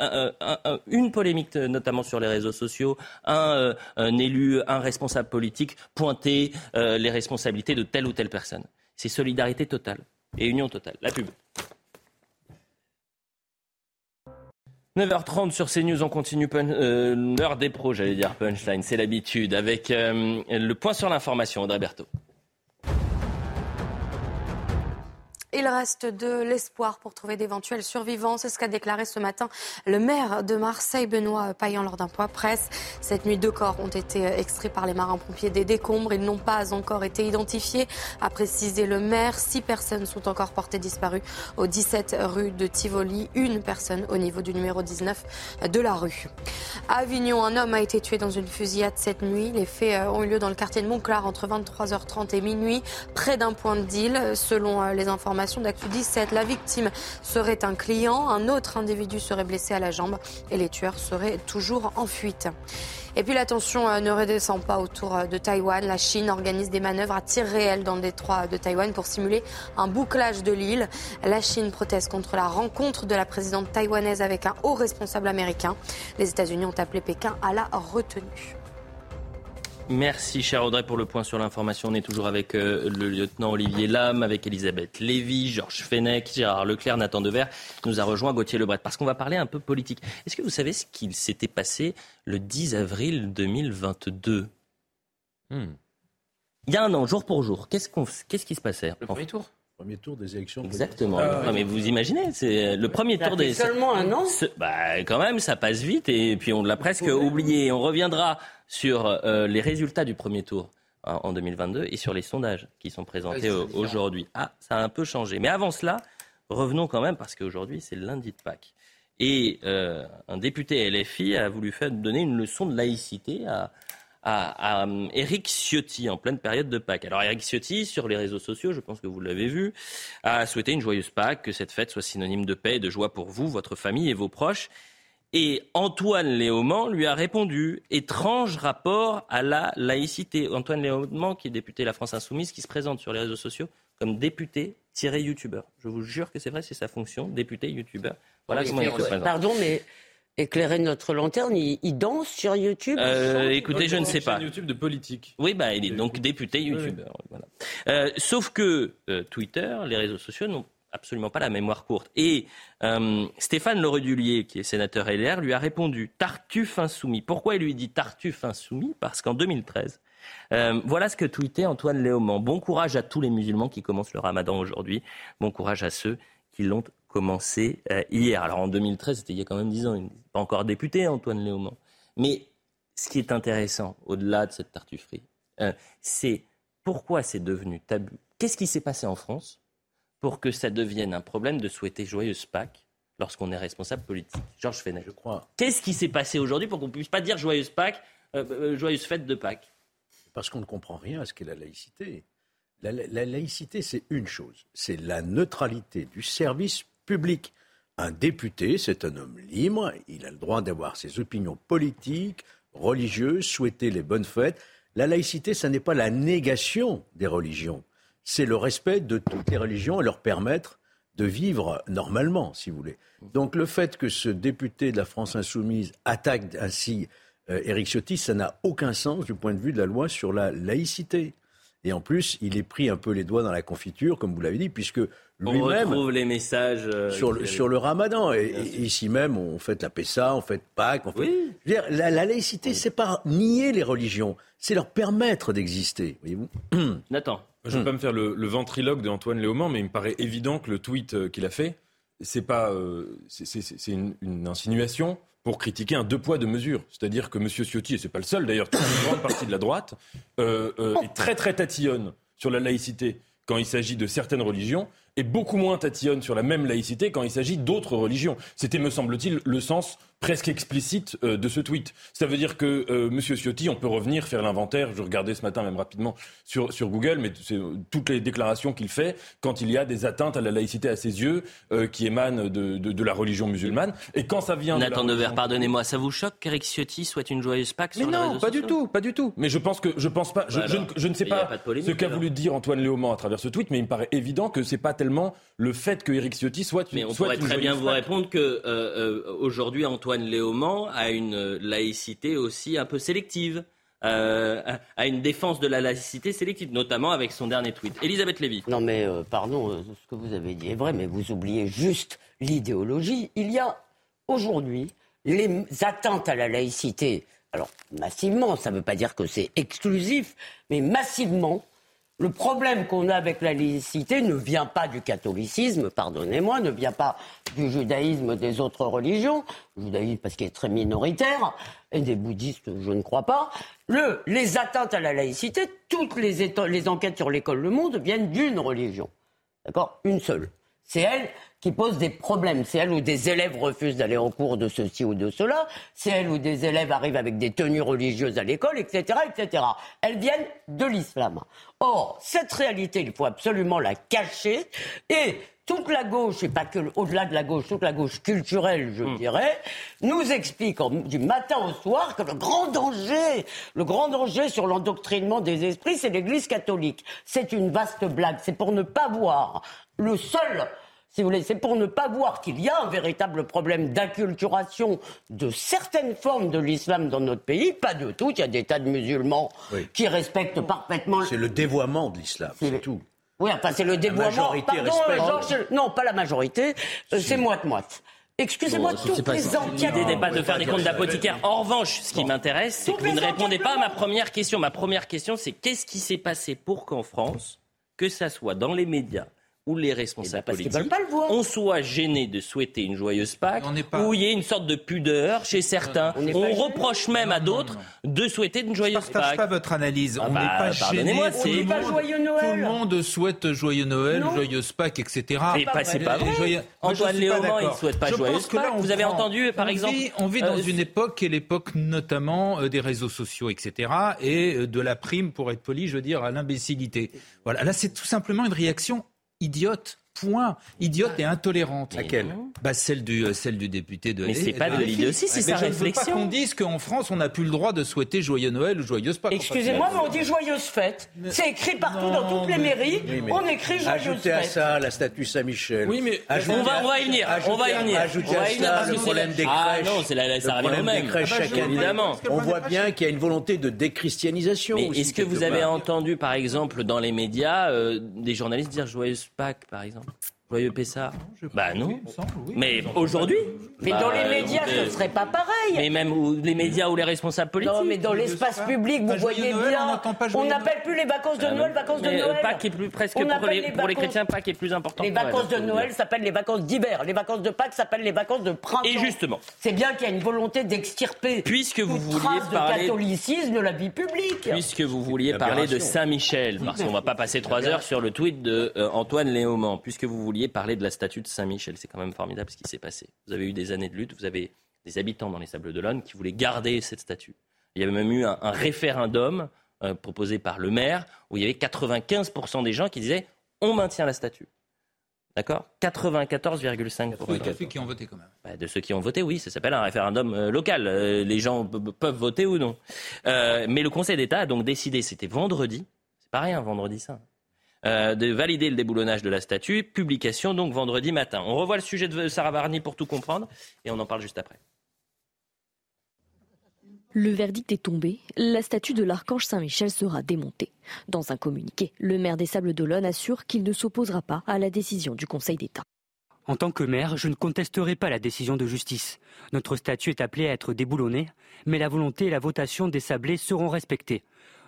une polémique, notamment sur les réseaux sociaux, un, euh, élu, un responsable politique pointer euh, les responsabilités de telle ou telle personne. C'est solidarité totale et union totale. La pub. 9h30 sur CNews, on continue euh, l'heure des pros, j'allais dire punchline, c'est l'habitude, avec le point sur l'information, Audrey Berthaud. Il reste de l'espoir pour trouver d'éventuels survivants. C'est ce qu'a déclaré ce matin le maire de Marseille, Benoît Payan, lors d'un point presse. Cette nuit, deux corps ont été extraits par les marins-pompiers des décombres. Ils n'ont pas encore été identifiés, a précisé le maire. Six personnes sont encore portées disparues au 17 rue de Tivoli. Une personne au niveau du numéro 19 de la rue. À Avignon, un homme a été tué dans une fusillade cette nuit. Les faits ont eu lieu dans le quartier de Montclar entre 23h30 et minuit, près d'un point de deal. Selon les informations d'Actu 17. La victime serait un client, un autre individu serait blessé à la jambe et les tueurs seraient toujours en fuite. Et puis la tension euh, ne redescend pas autour euh, de Taïwan. La Chine organise des manœuvres à tir réel dans le détroit de Taïwan pour simuler un bouclage de l'île. La Chine proteste contre la rencontre de la présidente taïwanaise avec un haut responsable américain. Les États-Unis ont appelé Pékin à la retenue. Merci, cher Audrey, pour le point sur l'information. On est toujours avec euh, le lieutenant Olivier Lam, avec Elisabeth Lévy, Georges Fenech, Gérard Leclerc, Nathan Dever. Nous a rejoint Gauthier Lebret, parce qu'on va parler un peu politique. Est-ce que vous savez ce qu'il s'était passé le 10 avril 2022 hmm. Il y a un an, jour pour jour, qu'est-ce, qu'on, qu'est-ce qui se passait? Le premier tour premier tour des élections. Exactement. Ah, mais vous imaginez, c'est le premier tour des. Seulement un an. Bah, quand même, ça passe vite et puis on l'a presque oublié. On reviendra sur euh, les résultats du premier tour hein, en 2022 et sur les sondages qui sont présentés aujourd'hui. Ah, ça a un peu changé. Mais avant cela, revenons quand même parce qu'aujourd'hui c'est lundi de Pâques. Et euh, un député LFI a voulu faire donner une leçon de laïcité à, à, Eric Ciotti en pleine période de Pâques. Alors Eric Ciotti, sur les réseaux sociaux, je pense que vous l'avez vu, a souhaité une joyeuse Pâques, que cette fête soit synonyme de paix et de joie pour vous, votre famille et vos proches. Et Antoine Léaumont lui a répondu étrange rapport à la laïcité. Antoine Léaumont, qui est député de la France Insoumise, qui se présente sur les réseaux sociaux comme député youtubeur. Je vous jure que c'est vrai, c'est sa fonction, député youtubeur. Voilà comment il se présente. Pardon, mais éclairer notre lanterne, il, danse sur YouTube euh, Écoutez, je ne sais pas. YouTube de politique. Oui, bah, il est donc député youtubeur. Euh, sauf que euh, Twitter, les réseaux sociaux n'ont absolument pas la mémoire courte. Et euh, Stéphane Leredulier, qui est sénateur LR, lui a répondu Tartuffe insoumis. Pourquoi il lui dit Tartuffe insoumis Parce qu'en 2013, euh, voilà ce que tweetait Antoine Léaumont. Bon courage à tous les musulmans qui commencent le ramadan aujourd'hui. Bon courage à ceux qui l'ont commencé euh, hier. Alors en 2013, c'était il y a quand même 10 ans. Il n'est pas encore député, Antoine Léaumont. Mais ce qui est intéressant, au-delà de cette tartufferie, c'est pourquoi c'est devenu tabou. Qu'est-ce qui s'est passé en France? Pour que ça devienne un problème de souhaiter joyeuse Pâques lorsqu'on est responsable politique. Georges Fenech. Je crois. Qu'est-ce qui s'est passé aujourd'hui pour qu'on ne puisse pas dire joyeuse Pâques, euh, euh, joyeuse fête de Pâques? Parce qu'on ne comprend rien à ce qu'est la laïcité. La, laïcité, c'est une chose, c'est la neutralité du service publique. Un député, c'est un homme libre, il a le droit d'avoir ses opinions politiques, religieuses, souhaiter les bonnes fêtes. La laïcité, ce n'est pas la négation des religions, c'est le respect de toutes les religions et leur permettre de vivre normalement, si vous voulez. Donc le fait que ce député de la France insoumise attaque ainsi euh, Éric Ciotti, ça n'a aucun sens du point de vue de la loi sur la laïcité. Et en plus, il est pris un peu les doigts dans la confiture, comme vous l'avez dit, puisque lui-même. On retrouve les messages. Euh, sur, le, sur le ramadan. Et, ici même, on fait la Pessa, on fait Pâques. On fait... Oui. Dire, la, laïcité, c'est pas nier les religions, c'est leur permettre d'exister. Voyez-vous Nathan. Je ne veux pas me faire le, ventriloque d'Antoine Léaumont, mais il me paraît évident que le tweet euh, qu'il a fait, c'est pas, c'est une, une insinuation pour critiquer un deux poids deux mesures. C'est-à-dire que M. Ciotti, et c'est pas le seul d'ailleurs, une grande partie de la droite, euh, euh, est très très tatillonne sur la laïcité quand il s'agit de certaines religions et beaucoup moins tatillonne sur la même laïcité quand il s'agit d'autres religions. C'était, me semble-t-il, le sens presque explicite euh, de ce tweet. Ça veut dire que euh, Monsieur Ciotti, on peut revenir faire l'inventaire. Je regardais ce matin même rapidement sur, sur Google, mais c'est euh, toutes les déclarations qu'il fait quand il y a des atteintes à la laïcité à ses yeux qui émanent de, de, de, la religion musulmane. Et quand ça vient Nathan pardonnez-moi, ça vous choque qu'Eric Ciotti souhaite une joyeuse Pâques Mais non, pas du tout, pas du tout. Mais je pense que je pense pas. Je, bah je, ne, sais pas, ce qu'a voulu dire Antoine Léaumont à travers ce tweet, mais il me paraît évident que c'est pas tellement le fait que Eric Ciotti soit. Mais on soit pourrait très bien vous répondre que aujourd'hui Antoine Léaumont à une laïcité aussi un peu sélective. Euh, à une défense de la laïcité sélective, notamment avec son dernier tweet. Elisabeth Lévy. Non mais euh, pardon, euh, ce que vous avez dit est vrai, mais vous oubliez juste l'idéologie. Il y a aujourd'hui les atteintes à la laïcité. Alors massivement, ça ne veut pas dire que c'est exclusif, mais massivement, le problème qu'on a avec la laïcité ne vient pas du catholicisme, pardonnez-moi, ne vient pas du judaïsme des autres religions, judaïsme parce qu'il est très minoritaire, et des bouddhistes, je ne crois pas. Le, les atteintes à la laïcité, toutes les, les enquêtes sur l'école Le Monde viennent d'une religion. D'accord? Une seule. C'est elle qui pose des problèmes. C'est elle où des élèves refusent d'aller au cours de ceci ou de cela. C'est elle où des élèves arrivent avec des tenues religieuses à l'école, etc., etc. Elles viennent de l'islam. Or, cette réalité, il faut absolument la cacher et toute la gauche, et pas que au-delà de la gauche, toute la gauche culturelle, je hmm. dirais, nous explique du matin au soir que le grand danger, le grand danger sur l'endoctrinement des esprits, c'est l'Église catholique. C'est une vaste blague. C'est pour ne pas voir le seul si vous voulez, c'est pour ne pas voir qu'il y a un véritable problème d'inculturation de certaines formes de l'islam dans notre pays, pas de tout. Il y a des tas de musulmans qui respectent parfaitement. C'est le dévoiement de l'islam, c'est tout. Oui, enfin, c'est le dévoiement. La majorité respecte. Non, pas la majorité, euh, c'est moite-moite. Excusez-moi, toutes les enquêtes. L'idée n'est pas de faire des comptes d'apothicaire. En revanche, ce qui m'intéresse, c'est que vous ne répondez pas à ma première question. Ma première question, c'est qu'est-ce qui s'est passé pour qu'en France, que ça soit dans les médias, où les responsables eh ben, politiques on soit gênés de souhaiter une joyeuse Pâques, où il y ait une sorte de pudeur chez certains. On, reproche même à d'autres de souhaiter une joyeuse Pâques. Je ne partage pas votre analyse. Ah on n'est bah, pas gêné. Tout, pas joyeux Noël. tout le monde souhaite joyeux Noël, joyeuse Pâques, etc. Mais pas, c'est pas vrai. Antoine Léaumont, il ne souhaite pas joyeuse Pâques. Vous avez entendu, par exemple... On vit dans euh, une époque qui est l'époque notamment euh, des réseaux sociaux, etc. et euh, de la prime, pour être poli, je veux dire, à l'imbécilité. Voilà. Là, c'est tout simplement une réaction idiote. Point. Idiote et intolérante. Laquelle bah celle du euh, celle du député de. Mais c'est pas de l'idiotie, c'est sa réflexion. pas qu'on dise qu'en France on n'a plus le droit de souhaiter joyeux Noël ou joyeuse Pâques. Excusez-moi, mais on dit joyeuse fête. C'est écrit partout dans toutes les mairies. on écrit joyeuse Ajoutez à ça la statue Saint-Michel. Oui, mais on va on va y venir. On va y venir. Ajoutez à ça le problème des ah crèches. Ah non, c'est la ça revient au même. Évidemment. On voit bien qu'il y a une volonté de déchristianisation. Mais est-ce que vous avez entendu, par exemple, dans les médias, euh, des journalistes dire joyeuse Pâques, par exemple? Então. Joyeux Pessard Bah non. Mais aujourd'hui Mais dans les bah, médias, ce ne serait pas pareil. Mais même les médias ou les responsables politiques. Non, mais dans l'espace public, vous voyez bien. On n'appelle plus les vacances de bah Noël vacances de Noël. Pâques est plus presque pour les, pour les chrétiens, Pâques est plus important. Les vacances de Noël s'appellent les vacances d'hiver. Les vacances de Pâques s'appellent les vacances de printemps. Et justement. C'est bien qu'il y a une volonté d'extirper. Puisque vous vouliez parler de catholicisme de la vie publique. Puisque vous vouliez parler de Saint-Michel, parce qu'on ne va pas passer trois heures sur le tweet de euh, Antoine Léaumont. Puisque vous vouliez parler de la statue de Saint-Michel. C'est quand même formidable ce qui s'est passé. Vous avez eu des années de lutte, vous avez des habitants dans les Sables d'Olonne qui voulaient garder cette statue. Il y avait même eu un, référendum euh, proposé par le maire où il y avait 95% des gens qui disaient on maintient la statue. D'accord? 94,5%. De ceux qui ont voté quand même. Bah, de ceux qui ont voté, oui, ça s'appelle un référendum euh, local. Euh, les gens peuvent voter ou non. Mais le Conseil d'État a donc décidé, c'était vendredi, c'est pas rien vendredi ça, de valider le déboulonnage de la statue. Publication donc vendredi matin. On revoit le sujet de Sarah Varny pour tout comprendre et on en parle juste après. Le verdict est tombé, la statue de l'archange Saint-Michel sera démontée. Dans un communiqué, le maire des Sables d'Olonne assure qu'il ne s'opposera pas à la décision du Conseil d'État. En tant que maire, je ne contesterai pas la décision de justice. Notre statue est appelée à être déboulonnée, mais la volonté et la votation des Sablés seront respectées.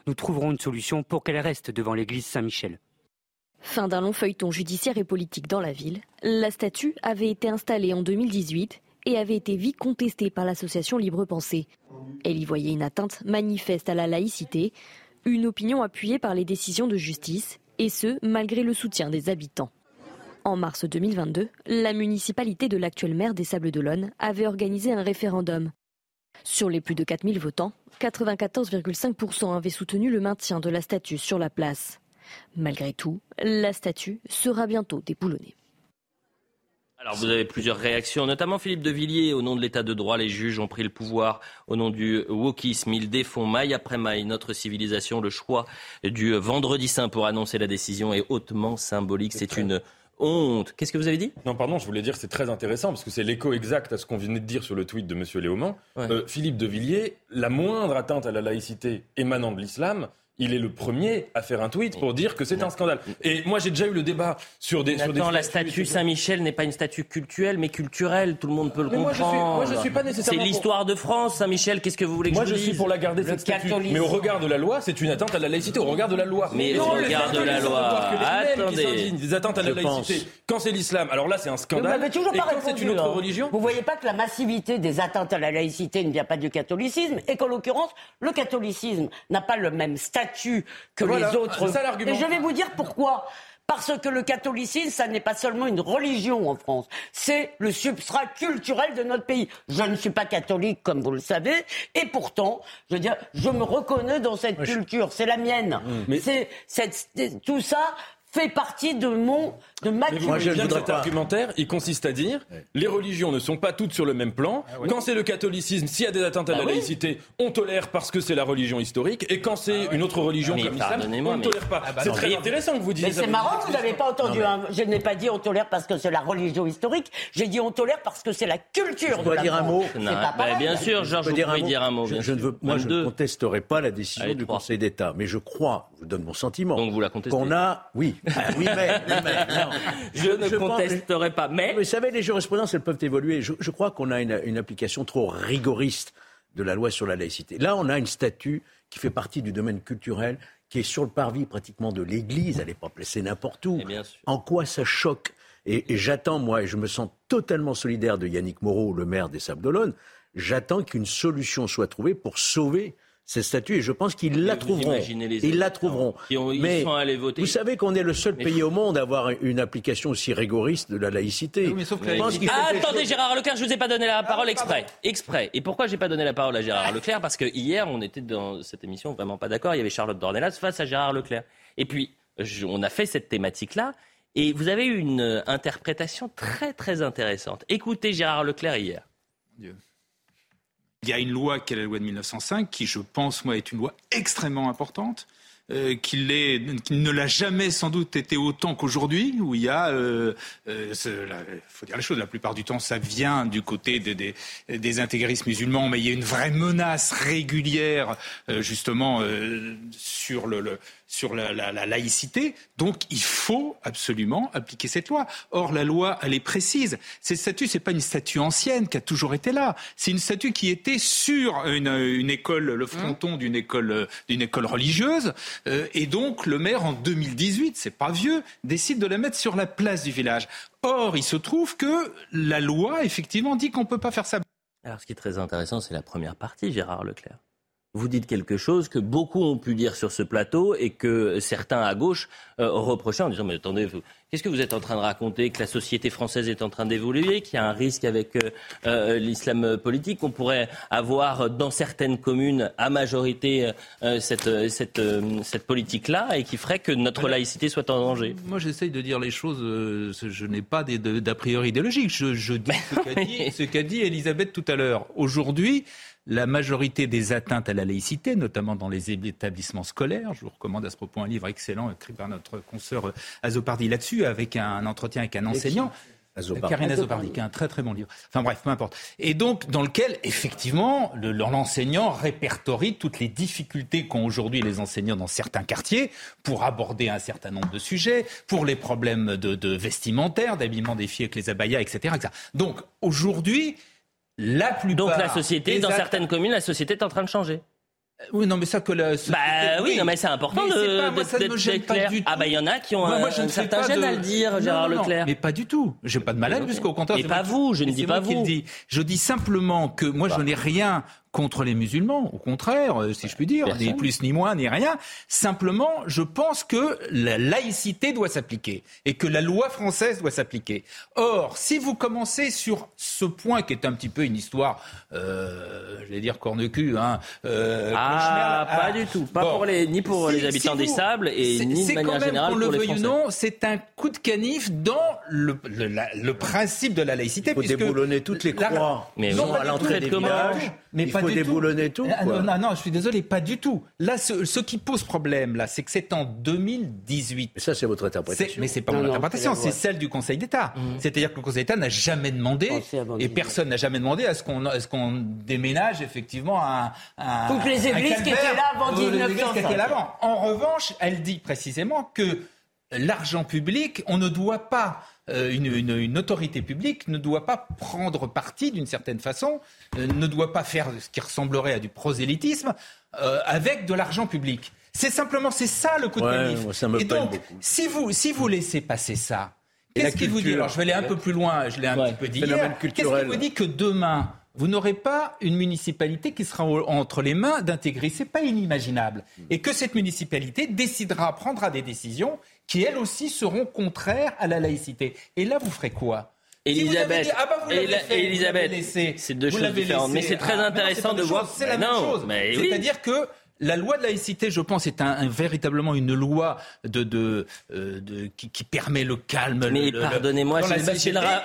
Nous trouverons une solution pour qu'elle reste devant l'église Saint-Michel. Fin d'un long feuilleton judiciaire et politique dans la ville, la statue avait été installée en 2018 et avait été vite contestée par l'association Libre Pensée. Elle y voyait une atteinte manifeste à la laïcité, une opinion appuyée par les décisions de justice, et ce, malgré le soutien des habitants. En mars 2022, la municipalité de l'actuel maire des Sables d'Olonne avait organisé un référendum. Sur les plus de 4000 votants, 94,5% avaient soutenu le maintien de la statue sur la place. Malgré tout, la statue sera bientôt déboulonnée. Alors vous avez plusieurs réactions, notamment Philippe de Villiers. Au nom de l'état de droit, les juges ont pris le pouvoir. Au nom du wokisme, ils défont maille après maille notre civilisation. Le choix du vendredi saint pour annoncer la décision est hautement symbolique. C'est une honte. Qu'est-ce que vous avez dit? Non, pardon, je voulais dire c'est très intéressant parce que c'est l'écho exact à ce qu'on venait de dire sur le tweet de M. Léaumont. Euh, Philippe de Villiers, la moindre atteinte à la laïcité émanant de l'islam, il est le premier à faire un tweet pour dire que c'est un scandale. Et moi, j'ai déjà eu le débat sur des. Sur la statue Saint-Michel n'est pas une statue culturelle, mais culturelle. Tout le monde peut le comprendre. Moi, je suis, pas nécessairement. C'est l'histoire de France, Saint-Michel. Qu'est-ce que vous voulez que moi, je, je suis pour la garder cette statue. Mais au regard de la loi, c'est une atteinte à la laïcité. Au regard de la loi. Mais au regard de la loi. Attendez. Des atteintes à la laïcité. Quand c'est l'islam, alors là, c'est un scandale. Mais toujours pas c'est une autre hein. religion. Vous voyez pas que la massivité des atteintes à la laïcité ne vient pas du catholicisme et qu'en l'occurrence, le catholicisme n'a pas le même statut que les autres. Et je vais vous dire pourquoi. Parce que le catholicisme, ça n'est pas seulement une religion en France, c'est le substrat culturel de notre pays. Je ne suis pas catholique, comme vous le savez, et pourtant, je veux dire, je me reconnais dans cette culture, c'est la mienne. Mais... C'est tout ça fait partie de mon de Mais vous bien cet argumentaire, il consiste à dire les religions ne sont pas toutes sur le même plan. Ah quand c'est le catholicisme, s'il y a des atteintes à bah la laïcité, on tolère parce que c'est la religion historique. Et quand c'est ah une autre religion comme l'islam, on ne tolère pas. Ah bah c'est très intéressant que vous disiez mais c'est marrant, vous n'avez pas entendu. Je n'ai pas dit on tolère parce que c'est la religion historique. J'ai dit on tolère parce que c'est la culture. Je dois dire un mot. Bah, bien sûr, Georges, vous pouvez dire un mot. Je ne veux, moi, je ne contesterai pas la décision du Conseil d'État, mais je crois, je vous donne mon sentiment. Donc vous la contestez. Qu'on a, oui, oui, mais je, ne contesterai pas. Mais... Vous savez, les jurisprudences, elles peuvent évoluer. Je, crois qu'on a une, application trop rigoriste de la loi sur la laïcité. Là, on a une statue qui fait partie du domaine culturel, qui est sur le parvis pratiquement de l'Église. Elle n'est pas placée n'importe où. En quoi ça choque Et, j'attends, moi, et je me sens totalement solidaire de Yannick Moreau, le maire des Sables d'Olonne, j'attends qu'une solution soit trouvée pour sauver cette statue et je pense qu'ils la trouveront. Ils la trouveront. mais vous savez qu'on est le seul pays au monde à avoir une application aussi rigoriste de la laïcité. ah, attendez, Gérard Leclerc, je vous ai pas donné la parole exprès. Exprès. Et pourquoi j'ai pas donné la parole à Gérard Leclerc? Parce que hier, on était dans cette émission vraiment pas d'accord. Il y avait Charlotte Dornelas face à Gérard Leclerc. Et puis, on a fait cette thématique-là. Et vous avez eu une interprétation très très intéressante. Écoutez Gérard Leclerc hier. Dieu. Il y a une loi qui est la loi de 1905, qui, je pense, moi, est une loi extrêmement importante. Euh, qu'il ne l'a jamais sans doute été autant qu'aujourd'hui, où il y a, euh, euh, faut dire les choses, la plupart du temps ça vient du côté des intégristes musulmans, mais il y a une vraie menace régulière euh, justement sur le, sur la, laïcité. Donc, il faut absolument appliquer cette loi. Or, la loi, elle est précise. Cette statue, c'est pas une statue ancienne qui a toujours été là. C'est une statue qui était sur une, école, le fronton d'une école, d'une école religieuse. Euh, et donc, le maire, en 2018, c'est pas vieux, décide de la mettre sur la place du village. Or, il se trouve que la loi, effectivement, dit qu'on peut pas faire ça. Alors, ce qui est très intéressant, c'est la première partie, Gérard Leclerc vous dites quelque chose que beaucoup ont pu dire sur ce plateau et que certains à gauche euh, reprochaient en disant mais attendez, Qu'est-ce que vous êtes en train de raconter Que la société française est en train d'évoluer, qu'il y a un risque avec euh, euh, l'islam politique, qu'on pourrait avoir dans certaines communes à majorité euh, cette, cette, cette politique-là et qui ferait que notre laïcité soit en danger Moi, j'essaye de dire les choses. je n'ai pas d'a priori idéologique. Je, je dis ce qu'a dit, dit Elisabeth tout à l'heure. Aujourd'hui, la majorité des atteintes à la laïcité, notamment dans les établissements scolaires. Je vous recommande à ce propos un livre excellent écrit par notre consoeur Azopardi là-dessus, avec un entretien avec un enseignant. Karine Azopardi, qui est un très très bon livre. Enfin bref, peu importe. Et donc, dans lequel, effectivement, l'enseignant répertorie toutes les difficultés qu'ont aujourd'hui les enseignants dans certains quartiers pour aborder un certain nombre de sujets, pour les problèmes de, de vestimentaire, d'habillement des filles avec les abayas, etc. etc. Donc, aujourd'hui, la plupart Donc la société, dans certaines communes, la société est en train de changer. Euh, oui, non, mais ça que la Bah oui, non, mais c'est important d'être clair. Ah bah il y en a qui ont un, certain gêne à le dire, Gérard Leclerc. Mais pas du tout. J'ai pas de malade, puisqu'au contraire. Et pas vous, je ne dis pas vous. Je dis simplement que moi, je n'ai rien contre les musulmans, au contraire, euh, si je puis dire, ni plus ni moins ni rien. Simplement, je pense que la laïcité doit s'appliquer et que la loi française doit s'appliquer. Or, si vous commencez sur ce point qui est un petit peu une histoire, euh, je vais dire corne-cul, hein, euh, ah, pas du tout, pas pour les ni pour les habitants des sables et ni de manière générale pour le veuille ou non, c'est un coup de canif dans le, le, principe de la laïcité. Il faut déboulonner toutes les croix. mais non, à l'entrée des villages, mais pas faut déboulonner tout. Ah, non, non, je suis désolé, pas du tout. Là, ce, qui pose problème, là, c'est que c'est en 2018. Mais ça, c'est votre interprétation. Mais c'est pas mon interprétation, c'est celle du Conseil d'État. Mmh. C'est-à-dire que le Conseil d'État n'a jamais demandé, et personne n'a jamais demandé à ce qu'on qu'on déménage effectivement un, un toutes les églises qui étaient là avant 1905. En revanche, elle dit précisément que l'argent public, on ne doit pas euh, une, autorité publique ne doit pas prendre parti d'une certaine façon, euh, ne doit pas faire ce qui ressemblerait à du prosélytisme euh, avec de l'argent public. C'est simplement, c'est ça le coup de ouais, Et donc, si vous, si vous laissez passer ça, qu'est-ce qui vous dit Alors, je vais aller un peu plus loin, je l'ai un petit peu dit Qu'est-ce qui vous dit que demain, vous n'aurez pas une municipalité qui sera entre les mains d'intégrer. C'est pas inimaginable. Et que cette municipalité décidera, prendra des décisions qui, elles aussi, seront contraires à la laïcité. Et là, vous ferez quoi? Elisabeth, ah bah Elisabeth, c'est deux choses différentes. mais c'est très ah, intéressant de voir. C'est la même chose. C'est-à-dire que la loi de laïcité, je pense, est un, véritablement une loi de, de, euh, de qui, qui, permet le calme. Mais pardonnez-moi,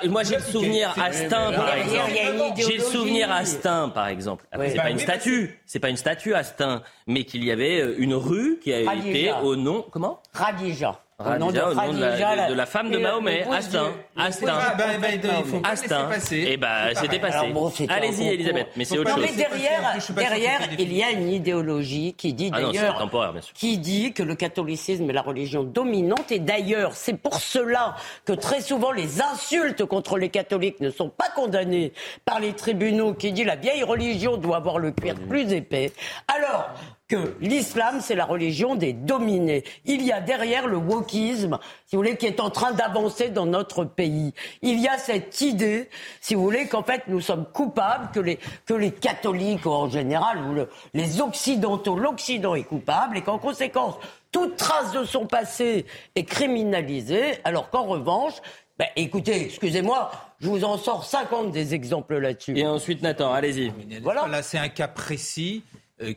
moi j'ai le souvenir Astin, par exemple. J'ai le souvenir Astin, par exemple. c'est pas une statue, c'est pas une statue Astin, mais qu'il y avait euh, une rue qui a été au nom, comment? Radija. Au nom, de, de, la, femme de Mahomet, Astin. Astin. Astin. Et bah, c'était passé. Allez-y, Elisabeth, mais c'est autre chose. Mais derrière, derrière il y a une idéologie qui dit ah d'ailleurs, qui dit que le catholicisme est la religion dominante. Et d'ailleurs, c'est pour cela que très souvent les insultes contre les catholiques ne sont pas condamnées par les tribunaux qui dit la vieille religion doit avoir le cuir plus épais. Alors, que l'islam, c'est la religion des dominés. Il y a derrière le wokisme, si vous voulez, qui est en train d'avancer dans notre pays. Il y a cette idée, si vous voulez, qu'en fait, nous sommes coupables, que les, que les catholiques, en général, ou les occidentaux, l'Occident est coupable, et qu'en conséquence, toute trace de son passé est criminalisée, alors qu'en revanche, ben, écoutez, excusez-moi, je vous en sors 50 des exemples là-dessus. Et ensuite, Nathan, allez-y. Voilà. Là, c'est un cas précis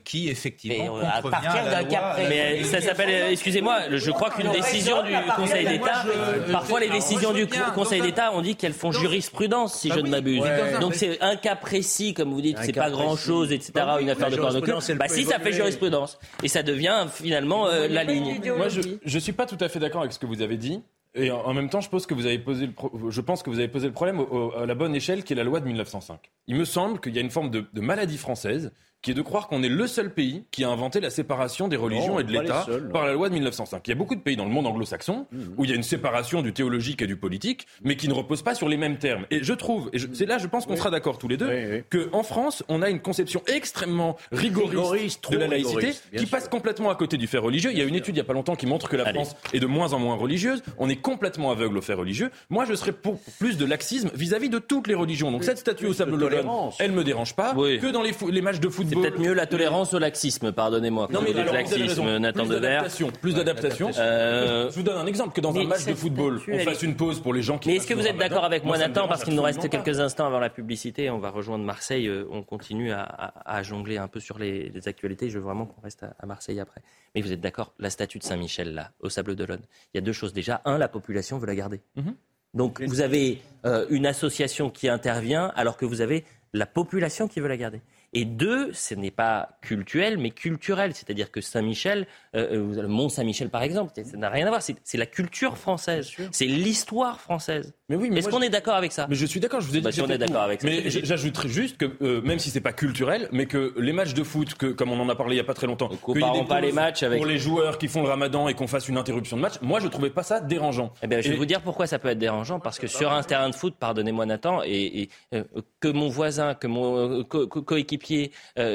qui effectivement mais, à partir d'un cas Mais ça s'appelle, excusez-moi, je crois qu'une décision du Conseil d'État, parfois les décisions du Conseil d'État, on dit qu'elles font jurisprudence, si bah je ne m'abuse. Donc c'est un cas précis, comme vous dites, c'est pas grand-chose, etc. Bah une affaire de corps de Bah si, ça fait jurisprudence et ça devient finalement euh, la ligne. Moi, je suis pas tout à fait d'accord avec ce que vous avez dit. Et en même temps, je pense que vous avez posé le, je pense que vous avez posé le problème à la bonne échelle, qui est la loi de 1905. Il me semble qu'il y a une forme de maladie française qui est de croire qu'on est le seul pays qui a inventé la séparation des religions et de l'État par la loi de 1905. Il y a beaucoup de pays dans le monde anglo-saxon mmh. où il y a une séparation du théologique et du politique, mais qui ne repose pas sur les mêmes termes. Et je trouve, et c'est là, je pense qu'on sera d'accord tous les deux, que qu'en France, on a une conception extrêmement rigoriste, de la laïcité qui passe complètement à côté du fait religieux. Il y a une étude il n'y a pas longtemps qui montre que la France est de moins en moins religieuse. On est complètement aveugle au fait religieux. Moi, je serais pour plus de laxisme vis-à-vis de toutes les religions. Donc cette statue au sable d'Olonne, elle me dérange pas. Que dans les, les matchs de football C'est peut-être mieux la tolérance au laxisme, pardonnez-moi. Non, mais le laxisme, Nathan Dever. Plus d'adaptation. Euh, je vous donne un exemple que dans un match de football, on fasse une pause pour les gens qui. Mais est-ce que vous êtes d'accord avec moi, Nathan, parce qu'il nous reste quelques instants avant la publicité, on va rejoindre Marseille, euh, on continue à, jongler un peu sur les, actualités. Je veux vraiment qu'on reste à, Marseille après. Mais vous êtes d'accord, la statue de Saint-Michel là, au Sable d'Olonne, il y a deux choses. Déjà, un, la population veut la garder. Mhm. Donc vous avez euh, une association qui intervient alors que vous avez la population qui veut la garder. Et deux, ce n'est pas cultuel, mais culturel. C'est-à-dire que Saint-Michel, euh, euh le Mont Saint-Michel par exemple, ça n'a rien à voir. C'est la culture française. C'est l'histoire française. Mais oui, mais est-ce qu'on est d'accord avec ça? Mais je suis d'accord. Je vous ai dit. Bah, si on est d'accord avec ça. Mais j'ajouterais juste que euh, même si c'est pas culturel, mais que les matchs de foot, que comme on en a parlé il y a pas très longtemps, comparons pas les matchs avec pour les joueurs qui font le Ramadan et qu'on fasse une interruption de match. Moi, je trouvais pas ça dérangeant. Eh bien, je vais vous dire pourquoi ça peut être dérangeant. Parce que sur un terrain de foot, pardonnez-moi Nathan, et, euh, que mon voisin, que mon coéquipier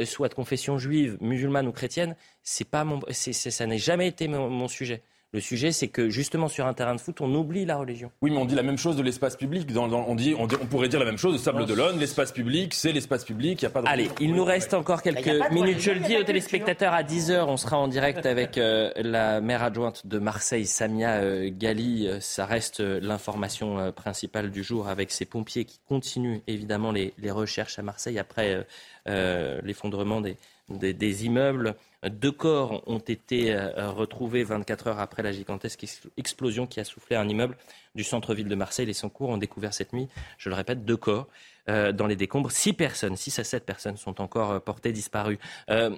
soit de confession juive, musulmane ou chrétienne, c'est pas mon, ça n'a jamais été mon sujet. Le sujet, c'est que justement sur un terrain de foot, on oublie la religion. Oui, mais on dit la même chose de l'espace public. on, dit, on, pourrait dire la même chose de Sable d'Olonne. L'espace public, c'est l'espace public. Il a pas de... Allez, il nous reste encore quelques minutes. Je le dis aux téléspectateurs, à 10h, on sera en direct avec euh, la maire adjointe de Marseille, Samia euh, Gali. Euh, ça reste l'information principale du jour avec ces pompiers qui continuent évidemment les, recherches à Marseille après l'effondrement des, des immeubles. Deux corps ont été euh, retrouvés 24 heures après la gigantesque explosion qui a soufflé un immeuble du centre-ville de Marseille. Les secours ont découvert cette nuit, je le répète, deux corps euh, dans les décombres. Six personnes, six à sept personnes sont encore euh, portées disparues.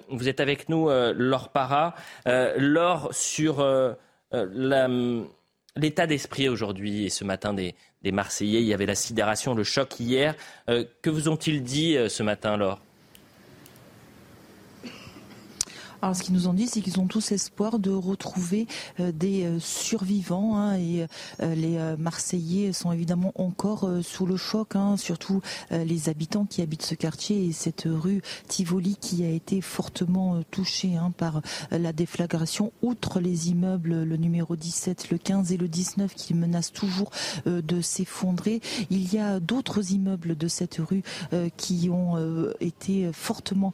vous êtes avec nous, Laure Para. Laure, sur l'état d'esprit aujourd'hui et ce matin des, des, Marseillais, il y avait la sidération, le choc hier. que vous ont-ils dit ce matin, Laure? Alors, ce qu'ils nous ont dit, c'est qu'ils ont tous espoir de retrouver euh, des euh, survivants. Hein, et euh, les Marseillais sont évidemment encore sous le choc, hein, surtout les habitants qui habitent ce quartier et cette rue Tivoli qui a été fortement touchée hein, par la déflagration. Outre les immeubles, le numéro 17, le 15 et le 19 qui menacent toujours de s'effondrer, il y a d'autres immeubles de cette rue qui ont été fortement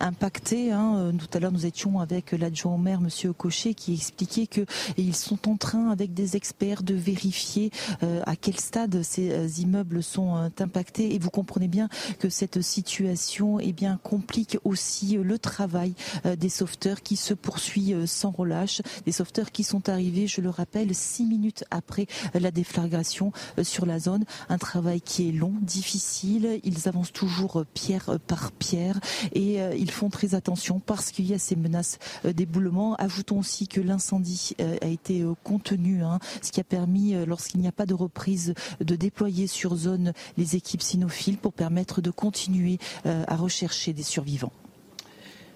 impactés. Tout à l'heure, nous étions avec l'adjoint au maire, Monsieur Cochet, qui expliquait qu'ils sont en train, avec des experts, de vérifier euh, à quel stade ces euh, immeubles sont euh, impactés. Et vous comprenez bien que cette situation eh bien, complique aussi le travail des sauveteurs qui se poursuit sans relâche. Des sauveteurs qui sont arrivés, je le rappelle, six minutes après la déflagration sur la zone. Un travail qui est long, difficile. Ils avancent toujours pierre par pierre et ils font très attention parce qu'il y a ces menaces euh, d'éboulement. Ajoutons aussi que l'incendie euh, a été euh, contenu, hein, ce qui a permis, lorsqu'il n'y a pas de reprise, de déployer sur zone les équipes sinophiles pour permettre de continuer à rechercher des survivants.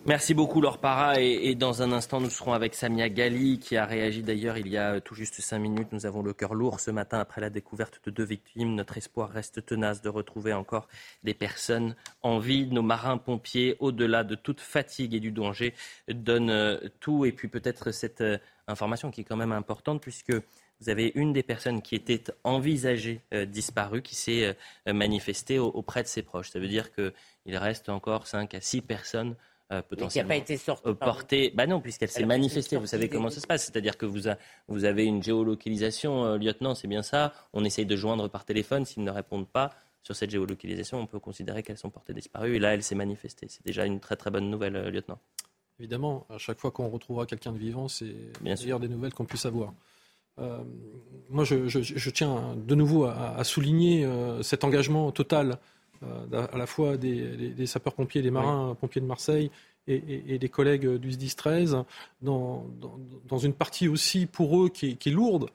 Merci beaucoup Laure Para et, dans un instant nous serons avec Samia Gali qui a réagi d'ailleurs il y a tout juste cinq minutes. Nous avons le cœur lourd ce matin après la découverte de deux victimes. Notre espoir reste tenace de retrouver encore des personnes en vie. Nos marins-pompiers, au-delà de toute fatigue et du danger, donnent euh, tout. Et puis peut-être cette euh, information qui est quand même importante puisque vous avez une des personnes qui était envisagée euh, disparue qui s'est manifestée auprès de ses proches. Ça veut dire qu'il reste encore cinq à six personnes euh, potentiellement qui n'a pas été sortie. portée. Bah non, puisqu'elle s'est manifestée. Vous savez comment ça se passe. C'est-à-dire que vous, vous avez une géolocalisation, euh, lieutenant, c'est bien ça. On essaye de joindre par téléphone. S'ils ne répondent pas sur cette géolocalisation, on peut considérer qu'elles sont portées disparues. Et là, elle s'est manifestée. C'est déjà une très très bonne nouvelle, euh, lieutenant. Évidemment, à chaque fois qu'on retrouvera quelqu'un de vivant, c'est la meilleure des nouvelles qu'on puisse avoir. moi, je, tiens de nouveau à, souligner cet engagement total euh, à la fois des, sapeurs-pompiers, des marins-pompiers de Marseille et, des collègues du SDIS 13, dans, une partie aussi pour eux qui est lourde,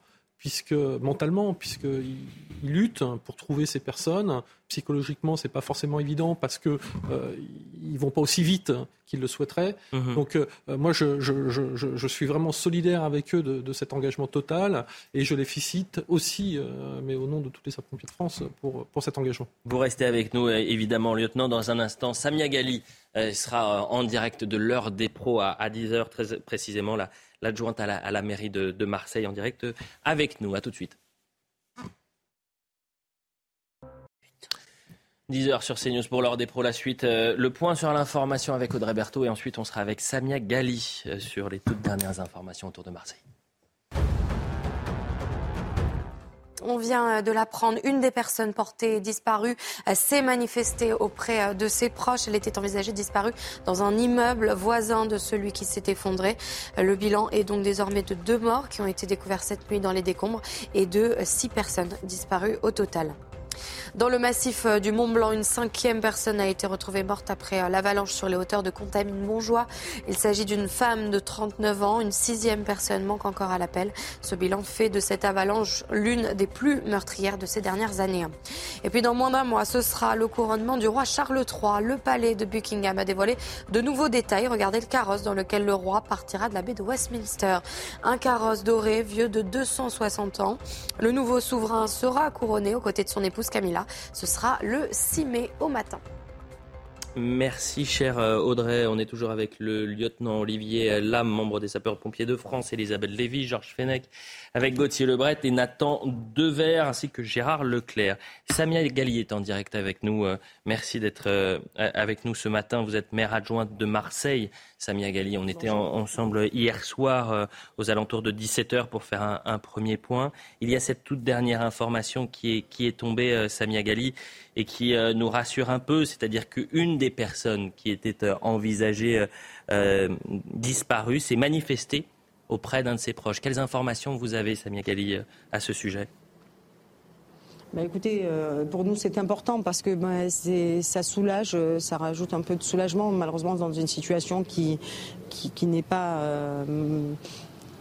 puisque mentalement, puisqu'ils luttent pour trouver ces personnes. Psychologiquement, c'est pas forcément évident parce que euh, ils vont pas aussi vite qu'ils le souhaiteraient. Mhm. Donc, euh, moi, je, je, je, je, suis vraiment solidaire avec eux de, de, cet engagement total et je les félicite aussi, euh, mais au nom de tous les sapeurs-pompiers de France, pour, pour cet engagement. Vous restez avec nous, évidemment, lieutenant. Dans un instant, Samia Gali sera en direct de l'heure des pros à, à 10h, très précisément. Là l'adjointe à la, mairie de, Marseille en direct avec nous. À tout de suite. 10h sur CNews pour l'heure des pros. La suite, euh, le point sur l'information avec Audrey Berthaud et ensuite on sera avec Samia Gali euh, sur les toutes dernières informations autour de Marseille. On vient de l'apprendre. Une des personnes portées disparues euh, s'est manifestée auprès de ses proches. Elle était envisagée disparue dans un immeuble voisin de celui qui s'est effondré. Le bilan est donc désormais de deux morts qui ont été découverts cette nuit dans les décombres et de six personnes disparues au total. Dans le massif euh, du Mont Blanc, une cinquième personne a été retrouvée morte après euh, l'avalanche sur les hauteurs de Contamine-Montjoie. Il s'agit d'une femme de 39 ans. Une sixième personne manque encore à l'appel. Ce bilan fait de cette avalanche l'une des plus meurtrières de ces dernières années. Et puis dans moins d'un mois, ce sera le couronnement du roi Charles III. Le palais de Buckingham a dévoilé de nouveaux détails. Regardez le carrosse dans lequel le roi partira de la baie de Westminster. Un carrosse doré vieux de 260 ans. Le nouveau souverain sera couronné aux côtés de son épouse Camilla. Ce sera le 6 mai au matin. Merci, cher euh, Audrey. On est toujours avec le lieutenant Olivier Lam, membre des sapeurs-pompiers de France, Elisabeth Lévy, Georges Fenech, avec Gauthier Lebret et Nathan Dever, ainsi que Gérard Leclerc. Samia Galli est en direct avec nous. Euh, merci d'être euh, avec nous ce matin. Vous êtes maire adjointe de Marseille, Samia Gali. On était ensemble hier soir aux alentours de 17h pour faire un, premier point. Il y a cette toute dernière information qui est, qui est tombée, Samia Gali et qui euh, nous rassure un peu, c'est-à-dire qu'une des personnes qui était euh, envisagée euh, disparue s'est manifestée auprès d'un de ses proches. Quelles informations vous avez, Samia Gali, à ce sujet? Bah écoutez, pour nous c'est important parce que bah, ça soulage, ça rajoute un peu de soulagement malheureusement dans une situation qui, qui n'est pas...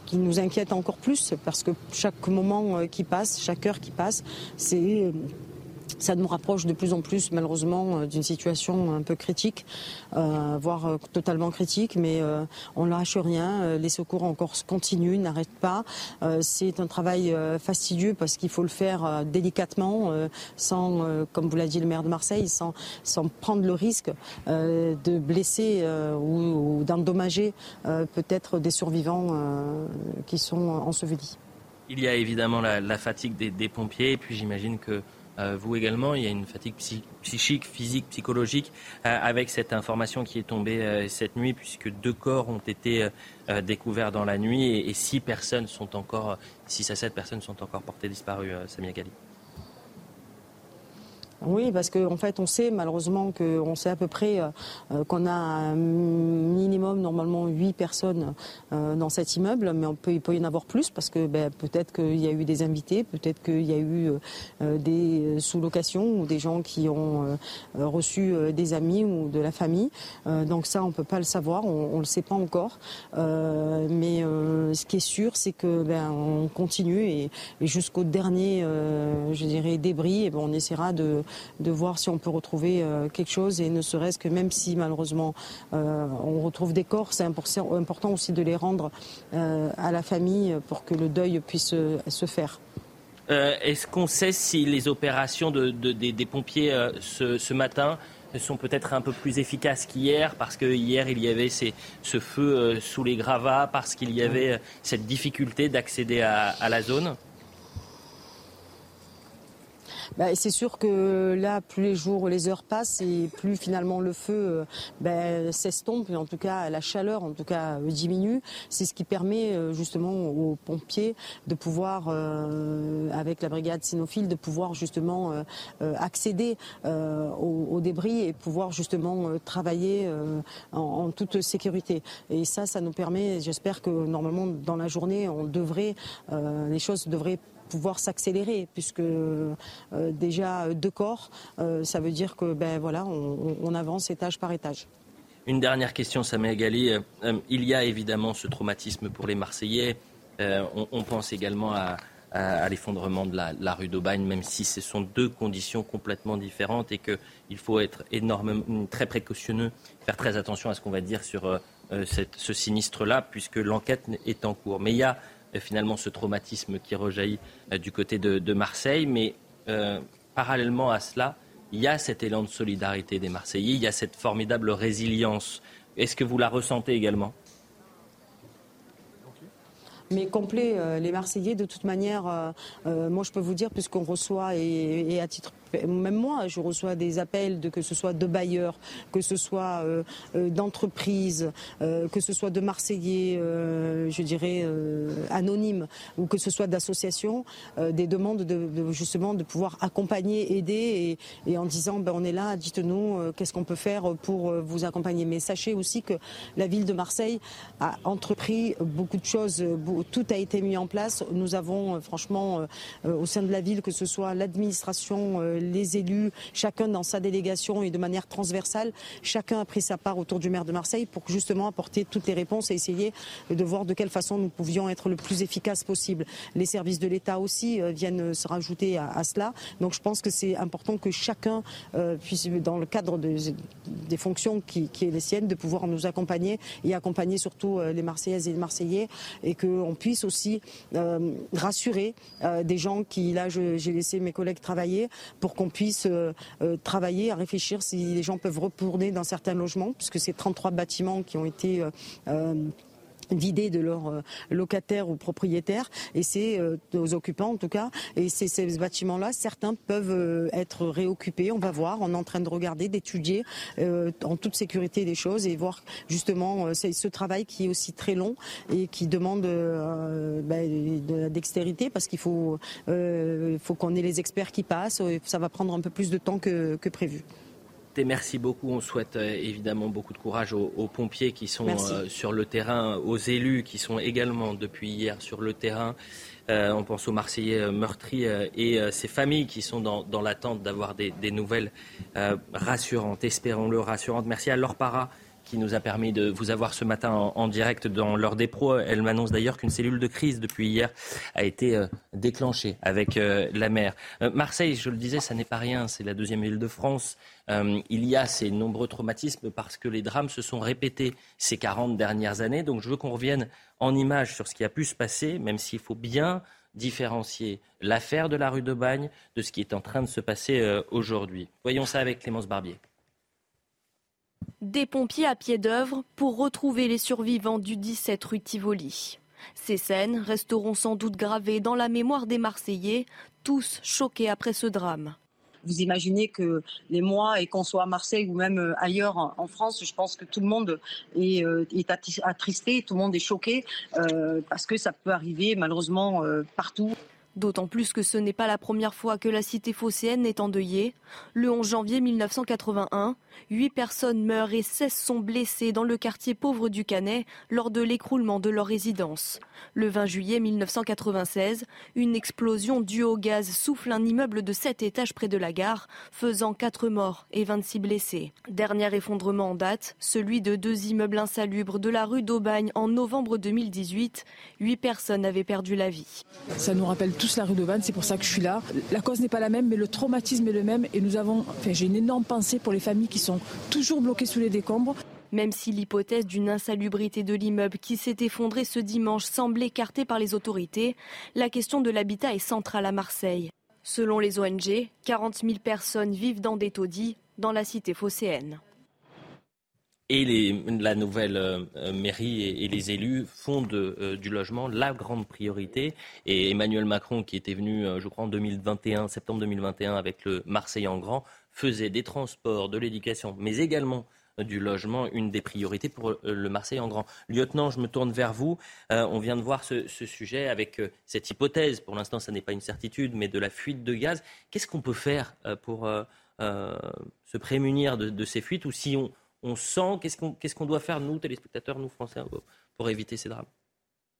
qui nous inquiète encore plus parce que chaque moment qui passe, chaque heure qui passe, c'est ça nous rapproche de plus en plus malheureusement euh, d'une situation un peu critique, euh, voire euh, totalement critique, mais on ne lâche rien. Les secours encore continuent, n'arrêtent pas. c'est un travail fastidieux parce qu'il faut le faire délicatement, sans, comme vous l'a dit le maire de Marseille, sans, prendre le risque de blesser ou, d'endommager peut-être des survivants qui sont ensevelis. Il y a évidemment la, fatigue des, des pompiers, et puis j'imagine que vous également, il y a une fatigue psychique, physique, psychologique euh, avec cette information qui est tombée euh, cette nuit, puisque deux corps ont été découverts dans la nuit et, six personnes sont encore, six à sept personnes sont encore portées disparues, Samia Gali. Oui, parce qu'en fait, on sait malheureusement qu'on sait à peu près euh, euh, qu'on a un minimum, normalement, 8 personnes euh, dans cet immeuble, mais on peut, il peut y en avoir plus parce que ben, peut-être qu'il y a eu des invités, peut-être qu'il y a eu des sous-locations ou des gens qui ont reçu des amis ou de la famille. donc ça, on ne peut pas le savoir, on ne le sait pas encore. mais ce qui est sûr, c'est que ben, on continue et, jusqu'au dernier, je dirais, débris, et ben, on essaiera de de voir si on peut retrouver euh, quelque chose et ne serait-ce que même si malheureusement euh, on retrouve des corps, c'est important aussi de les rendre euh, à la famille pour que le deuil puisse se faire. Est-ce qu'on sait si les opérations des, pompiers ce, matin sont peut-être un peu plus efficaces qu'hier, parce que hier il y avait ce feu sous les gravats, parce qu'il y avait cette difficulté d'accéder à la zone? Bah, c'est sûr que là, plus les jours, les heures passent et plus finalement le feu euh, ben, s'estompe en tout cas la chaleur, en tout cas, euh, diminue. C'est ce qui permet euh, justement aux pompiers de pouvoir, avec la brigade cynophile, de pouvoir justement accéder aux, débris et pouvoir justement travailler en, en, toute sécurité. Et ça, ça nous permet, j'espère que normalement dans la journée, on devrait, les choses devraient pouvoir s'accélérer puisque euh, déjà deux corps, euh, ça veut dire que ben voilà, on, avance étage par étage. Une dernière question, Samuel Gali. Euh, il y a évidemment ce traumatisme pour les Marseillais. On, pense également à, l'effondrement de la, rue d'Aubagne, même si ce sont deux conditions complètement différentes et qu'il faut être énormément, très précautionneux, faire très attention à ce qu'on va dire sur ce sinistre-là, puisque l'enquête est en cours. Mais il y a euh, finalement ce traumatisme qui rejaillit euh, du côté de, Marseille. Mais euh, parallèlement à cela, il y a cet élan de solidarité des Marseillais, il y a cette formidable résilience. Est-ce que vous la ressentez également? Mais complet. les Marseillais, de toute manière, moi je peux vous dire, puisqu'on reçoit, et, à titre même moi, je reçois des appels de que ce soit de bailleurs, que ce soit d'entreprises, que ce soit de Marseillais, je dirais anonymes, ou que ce soit d'associations, des demandes de, justement de pouvoir accompagner, aider, et, en disant ben, on est là, dites-nous qu'est-ce qu'on peut faire pour vous accompagner. Mais sachez aussi que la ville de Marseille a entrepris beaucoup de choses, tout a été mis en place. Nous avons franchement au sein de la ville, que ce soit l'administration, les élus, chacun dans sa délégation et de manière transversale, chacun a pris sa part autour du maire de Marseille pour justement apporter toutes les réponses et essayer de voir de quelle façon nous pouvions être le plus efficace possible. Les services de l'État aussi euh, viennent se rajouter à, cela. Donc je pense que c'est important que chacun euh, puisse, dans le cadre des fonctions qui, est les siennes, de pouvoir nous accompagner et accompagner surtout euh, les Marseillaises et les Marseillais et qu'on puisse aussi rassurer des gens qui, là, j'ai laissé mes collègues travailler pour qu'on puisse travailler à réfléchir si les gens peuvent retourner dans certains logements, puisque c'est 33 bâtiments qui ont été vidés de leurs euh, locataires ou propriétaires. Et c'est euh, aux occupants en tout cas. Et c'est ces bâtiments là certains peuvent euh, être réoccupés. On va voir. On est en train de regarder d'étudier en toute sécurité des choses et voir justement c'est ce travail qui est aussi très long et qui demande ben, de la dextérité parce qu'il faut faut qu'on ait les experts qui passent. Ça va prendre un peu plus de temps que prévu. Merci beaucoup. On souhaite euh, évidemment beaucoup de courage aux, pompiers qui sont euh, sur le terrain, aux élus qui sont également depuis hier sur le terrain. Euh, on pense aux Marseillais meurtris et ces familles qui sont dans, l'attente d'avoir des, nouvelles rassurantes, espérons-le, rassurantes. Merci à Laure Para qui nous a permis de vous avoir ce matin en, direct dans l'heure des pros. Elle m'annonce d'ailleurs qu'une cellule de crise depuis hier a été euh, déclenchée avec euh, la mer. Euh, Marseille, je le disais, ça n'est pas rien, c'est la deuxième ville de France. il y a ces nombreux traumatismes parce que les drames se sont répétés ces 40 dernières années. Donc je veux qu'on revienne en image sur ce qui a pu se passer, même s'il faut bien différencier l'affaire de la rue de Bagne de ce qui est en train de se passer aujourd'hui. Voyons ça avec Clémence Barbier. Des pompiers à pied d'œuvre pour retrouver les survivants du 17 rue Tivoli. Ces scènes resteront sans doute gravées dans la mémoire des Marseillais, tous choqués après ce drame. Vous imaginez que les mois, et qu'on soit à Marseille ou même euh, ailleurs en France, je pense que tout le monde est, euh, attristé, tout le monde est choqué, euh, parce que ça peut arriver malheureusement partout. D'autant plus que ce n'est pas la première fois que la cité phocéenne est endeuillée. Le 11 janvier 1981, huit personnes meurent et 16 sont blessées dans le quartier pauvre du Canet lors de l'écroulement de leur résidence. Le 20 juillet 1996, une explosion due au gaz souffle un immeuble de 7 étages près de la gare, faisant 4 morts et 26 blessés. Dernier effondrement en date, celui de deux immeubles insalubres de la rue d'Aubagne en novembre 2018. Huit personnes avaient perdu la vie. Tous la rue d'Aubagne, c'est pour ça que je suis là. La cause n'est pas la même, mais le traumatisme est le même. Et nous avons, j'ai une énorme pensée pour les familles qui sont toujours bloquées sous les décombres. Même si l'hypothèse d'une insalubrité de l'immeuble qui s'est effondré ce dimanche semble écartée par les autorités, la question de l'habitat est centrale à Marseille. Selon les ONG, 40 000 personnes vivent dans des taudis dans la cité phocéenne. Et la nouvelle euh, mairie et, les élus font euh, du logement la grande priorité. Et Emmanuel Macron, qui était venu, euh, je crois, en 2021, septembre 2021, avec le Marseille en grand, faisait des transports, de l'éducation, mais également du logement une des priorités pour euh, le Marseille en grand. Lieutenant, je me tourne vers vous. Euh, on vient de voir ce, sujet avec euh, cette hypothèse, pour l'instant ça n'est pas une certitude, mais de la fuite de gaz. Qu'est-ce qu'on peut faire pour se prémunir de, ces fuites ou si on, sent, qu'est-ce qu'on doit faire, nous, téléspectateurs, nous, Français, pour éviter ces drames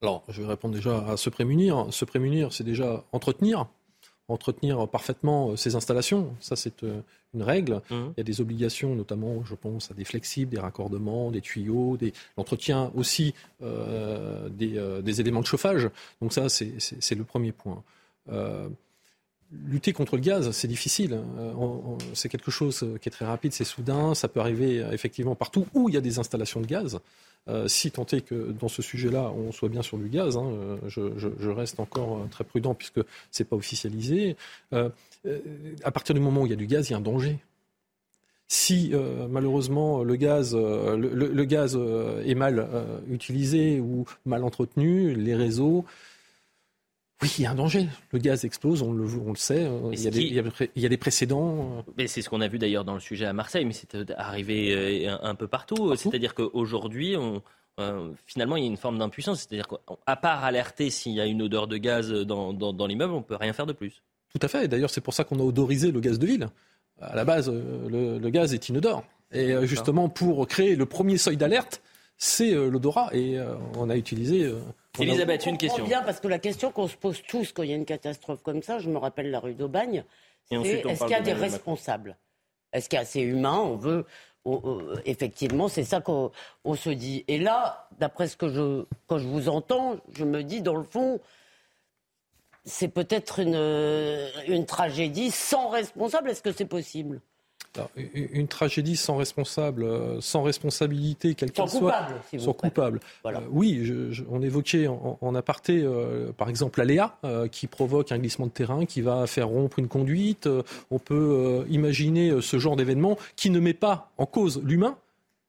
Alors, je vais répondre déjà à se prémunir. Se prémunir, c'est déjà entretenir entretenir parfaitement ces installations. Ça, c'est une règle. Mmh. Il y a des obligations, notamment, je pense, à des flexibles, des raccordements, des tuyaux, des... l'entretien aussi euh, euh, des, éléments de chauffage. Donc ça, c'est le premier point. Euh, lutter contre le gaz, c'est difficile. C'est quelque chose qui est très rapide, c'est soudain. Ça peut arriver effectivement partout où il y a des installations de gaz. si tant est que dans ce sujet-là, on soit bien sur du gaz, hein, je, reste encore très prudent puisque c'est pas officialisé. Euh, à partir du moment où il y a du gaz, il y a un danger. Si euh, malheureusement euh, le, gaz est mal utilisé ou mal entretenu, les réseaux, oui, il y a un danger. Le gaz explose, on le, on le sait. Il y, a des, il, y a, des, précédents. Mais c'est ce qu'on a vu d'ailleurs dans le sujet à Marseille, mais c'est arrivé un, peu partout. C'est-à-dire qu'aujourd'hui, on, finalement, il y a une forme d'impuissance. C'est-à-dire qu'à part alerter s'il y a une odeur de gaz dans, dans, l'immeuble, on ne peut rien faire de plus. Tout à fait. D'ailleurs, c'est pour ça qu'on a odorisé le gaz de ville. À la base, le, le gaz est inodore. Et justement, pour créer le premier seuil d'alerte, c'est l'odorat. Et on a utilisé Elisabeth, une question. bien parce que la question qu'on se pose tous quand il y a une catastrophe comme ça, je me rappelle la rue d'Aubagne, c'est est-ce qu'il y a des responsables? Est-ce qu'il y a assez humain On veut effectivement, c'est ça qu'on se dit. Et là, d'après ce que je quand je vous entends, je me dis dans le fond, c'est peut-être une, une tragédie sans responsable. Est-ce que c'est possible? Une tragédie sans responsable, euh, sans responsabilité, quelle qu'elle soit, sans coupable. Euh, oui, on évoquait en, aparté, euh, par exemple, l'aléa qui provoque un glissement de terrain, qui va faire rompre une conduite. on peut imaginer ce genre d'événement qui ne met pas en cause l'humain,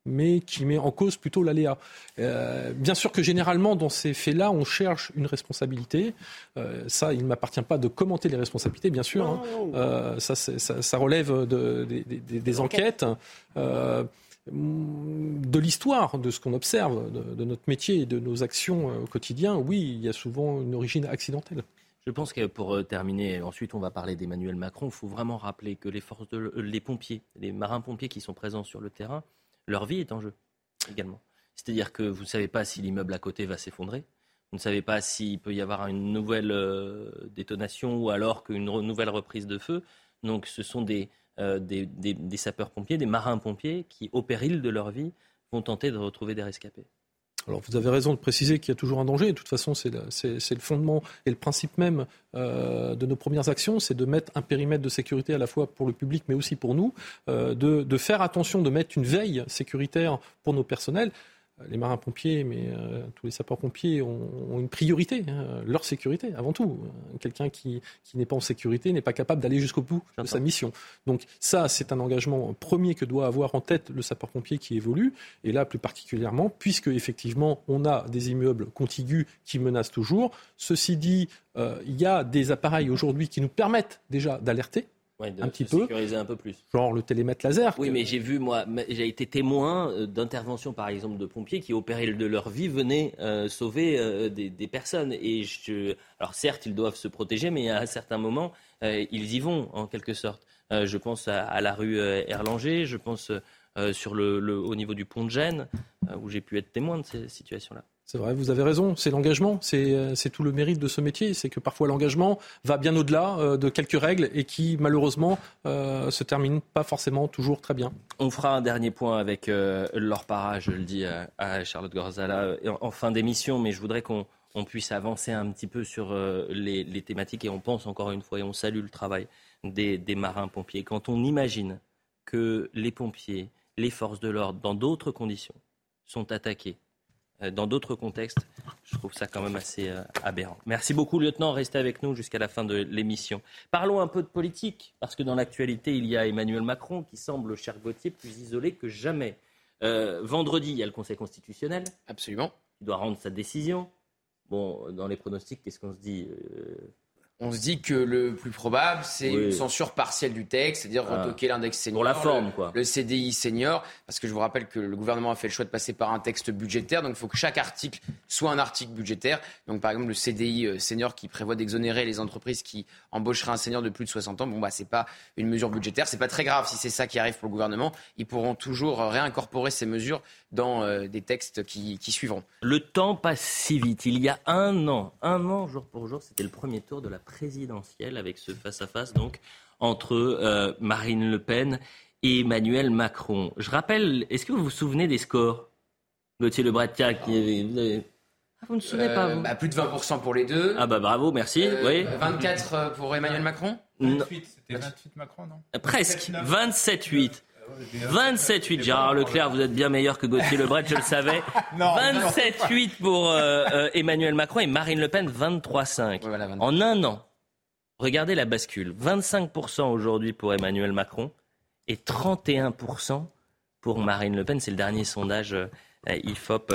mais qui met en cause plutôt l'aléa. Euh, bien sûr que généralement, dans ces faits-là, on cherche une responsabilité. Euh, ça, il ne m'appartient pas de commenter les responsabilités, bien sûr. Hein. Euh, ça, ça, relève de, des enquêtes. de l'histoire, de ce qu'on observe, de, notre métier et de nos actions au quotidien, oui, il y a souvent une origine accidentelle. Je pense que pour terminer, ensuite on va parler d'Emmanuel Macron, il faut vraiment rappeler que les forces de, les pompiers, les marins-pompiers qui sont présents sur le terrain, leur vie est en jeu également. C'est-à-dire que vous ne savez pas si l'immeuble à côté va s'effondrer, vous ne savez pas s'il peut y avoir une nouvelle euh, détonation ou alors qu'une nouvelle reprise de feu. Donc ce sont des, euh, des, des sapeurs-pompiers, des marins-pompiers qui, au péril de leur vie, vont tenter de retrouver des rescapés. Alors vous avez raison de préciser qu'il y a toujours un danger. De toute façon, c'est le, fondement et le principe même euh, de nos premières actions, c'est de mettre un périmètre de sécurité à la fois pour le public mais aussi pour nous, euh, de, de, faire attention, de mettre une veille sécuritaire pour nos personnels les marins-pompiers, mais euh, tous les sapeurs-pompiers ont, une priorité, hein, leur sécurité avant tout. Quelqu'un qui, n'est pas en sécurité n'est pas capable d'aller jusqu'au bout de sa mission. Donc ça, c'est un engagement premier que doit avoir en tête le sapeur-pompier qui évolue, et là plus particulièrement, puisque effectivement on a des immeubles contigus qui menacent toujours. Ceci dit, euh, il y a des appareils aujourd'hui qui nous permettent déjà d'alerter un petit peu. Sécuriser un peu plus. Genre le télémètre laser. Oui, mais j'ai vu, moi, j'ai été témoin euh, d'interventions, par exemple, de pompiers qui, au péril de leur vie, venaient euh, sauver euh, des, personnes. Et je... Alors, certes, ils doivent se protéger, mais à un certain moment, ils y vont, en quelque sorte. je pense à, la rue Erlanger, je pense sur le, au niveau du pont de Gênes, où j'ai pu être témoin de ces situations-là. C'est vrai, vous avez raison, c'est l'engagement, euh, c'est tout le mérite de ce métier, c'est que parfois l'engagement va bien au-delà euh, de quelques règles et qui malheureusement euh, se termine pas forcément toujours très bien. On fera un dernier point avec euh, Laure je le dis à, Charlotte Gorzala en, fin d'émission, mais je voudrais qu'on puisse avancer un petit peu sur les, thématiques et on pense encore une fois et on salue le travail des, marins-pompiers. Quand on imagine que les pompiers, les forces de l'ordre, dans d'autres conditions, sont attaqués euh, dans d'autres contextes. Je trouve ça quand même assez euh, aberrant. Merci beaucoup, lieutenant. Restez avec nous jusqu'à la fin de l'émission. Parlons un peu de politique, parce que dans l'actualité, il y a Emmanuel Macron qui semble, cher Gauthier, plus isolé que jamais. Euh, vendredi, il y a le Conseil constitutionnel. Absolument. Il doit rendre sa décision. Bon, dans les pronostics, qu'est-ce qu'on se dit on se dit que le plus probable, c'est une censure partielle du texte, c'est-à-dire ah. retoquer l'index senior. Pour la forme, quoi. Le CDI senior, parce que je vous rappelle que le gouvernement a fait le choix de passer par un texte budgétaire, donc il faut que chaque article soit un article budgétaire. Donc par exemple, le CDI euh, senior qui prévoit d'exonérer les entreprises qui embaucheraient un senior de plus de 60 ans, bon, bah, c'est pas une mesure budgétaire. C'est pas très grave si c'est ça qui arrive pour le gouvernement. Ils pourront toujours réincorporer ces mesures dans euh, des textes qui, qui suivront. Le temps passe si vite. Il y a un an, un an jour pour jour, c'était le premier tour de la présidentielle avec ce face-à-face donc entre euh, Marine Le Pen et Emmanuel Macron. Je rappelle, est-ce que vous vous souvenez des scores? Gauthier Lebret, qui avait... Ah, vous ne vous souvenez pas vous? bah, Plus de 20% pour les deux. Ah bah bravo, merci. Euh, oui. 24 pour Emmanuel Macron 28, c'était 28 Macron, non? Presque, 27-8. 27-8, Gérard Leclerc, vous êtes bien meilleur que Gauthier Lebret, je le savais. 27-8 pour euh, euh, Emmanuel Macron et Marine Le Pen, 23-5. en un an, regardez la bascule. 25% aujourd'hui pour Emmanuel Macron et 31% pour Marine Le Pen. C'est le dernier sondage IFOP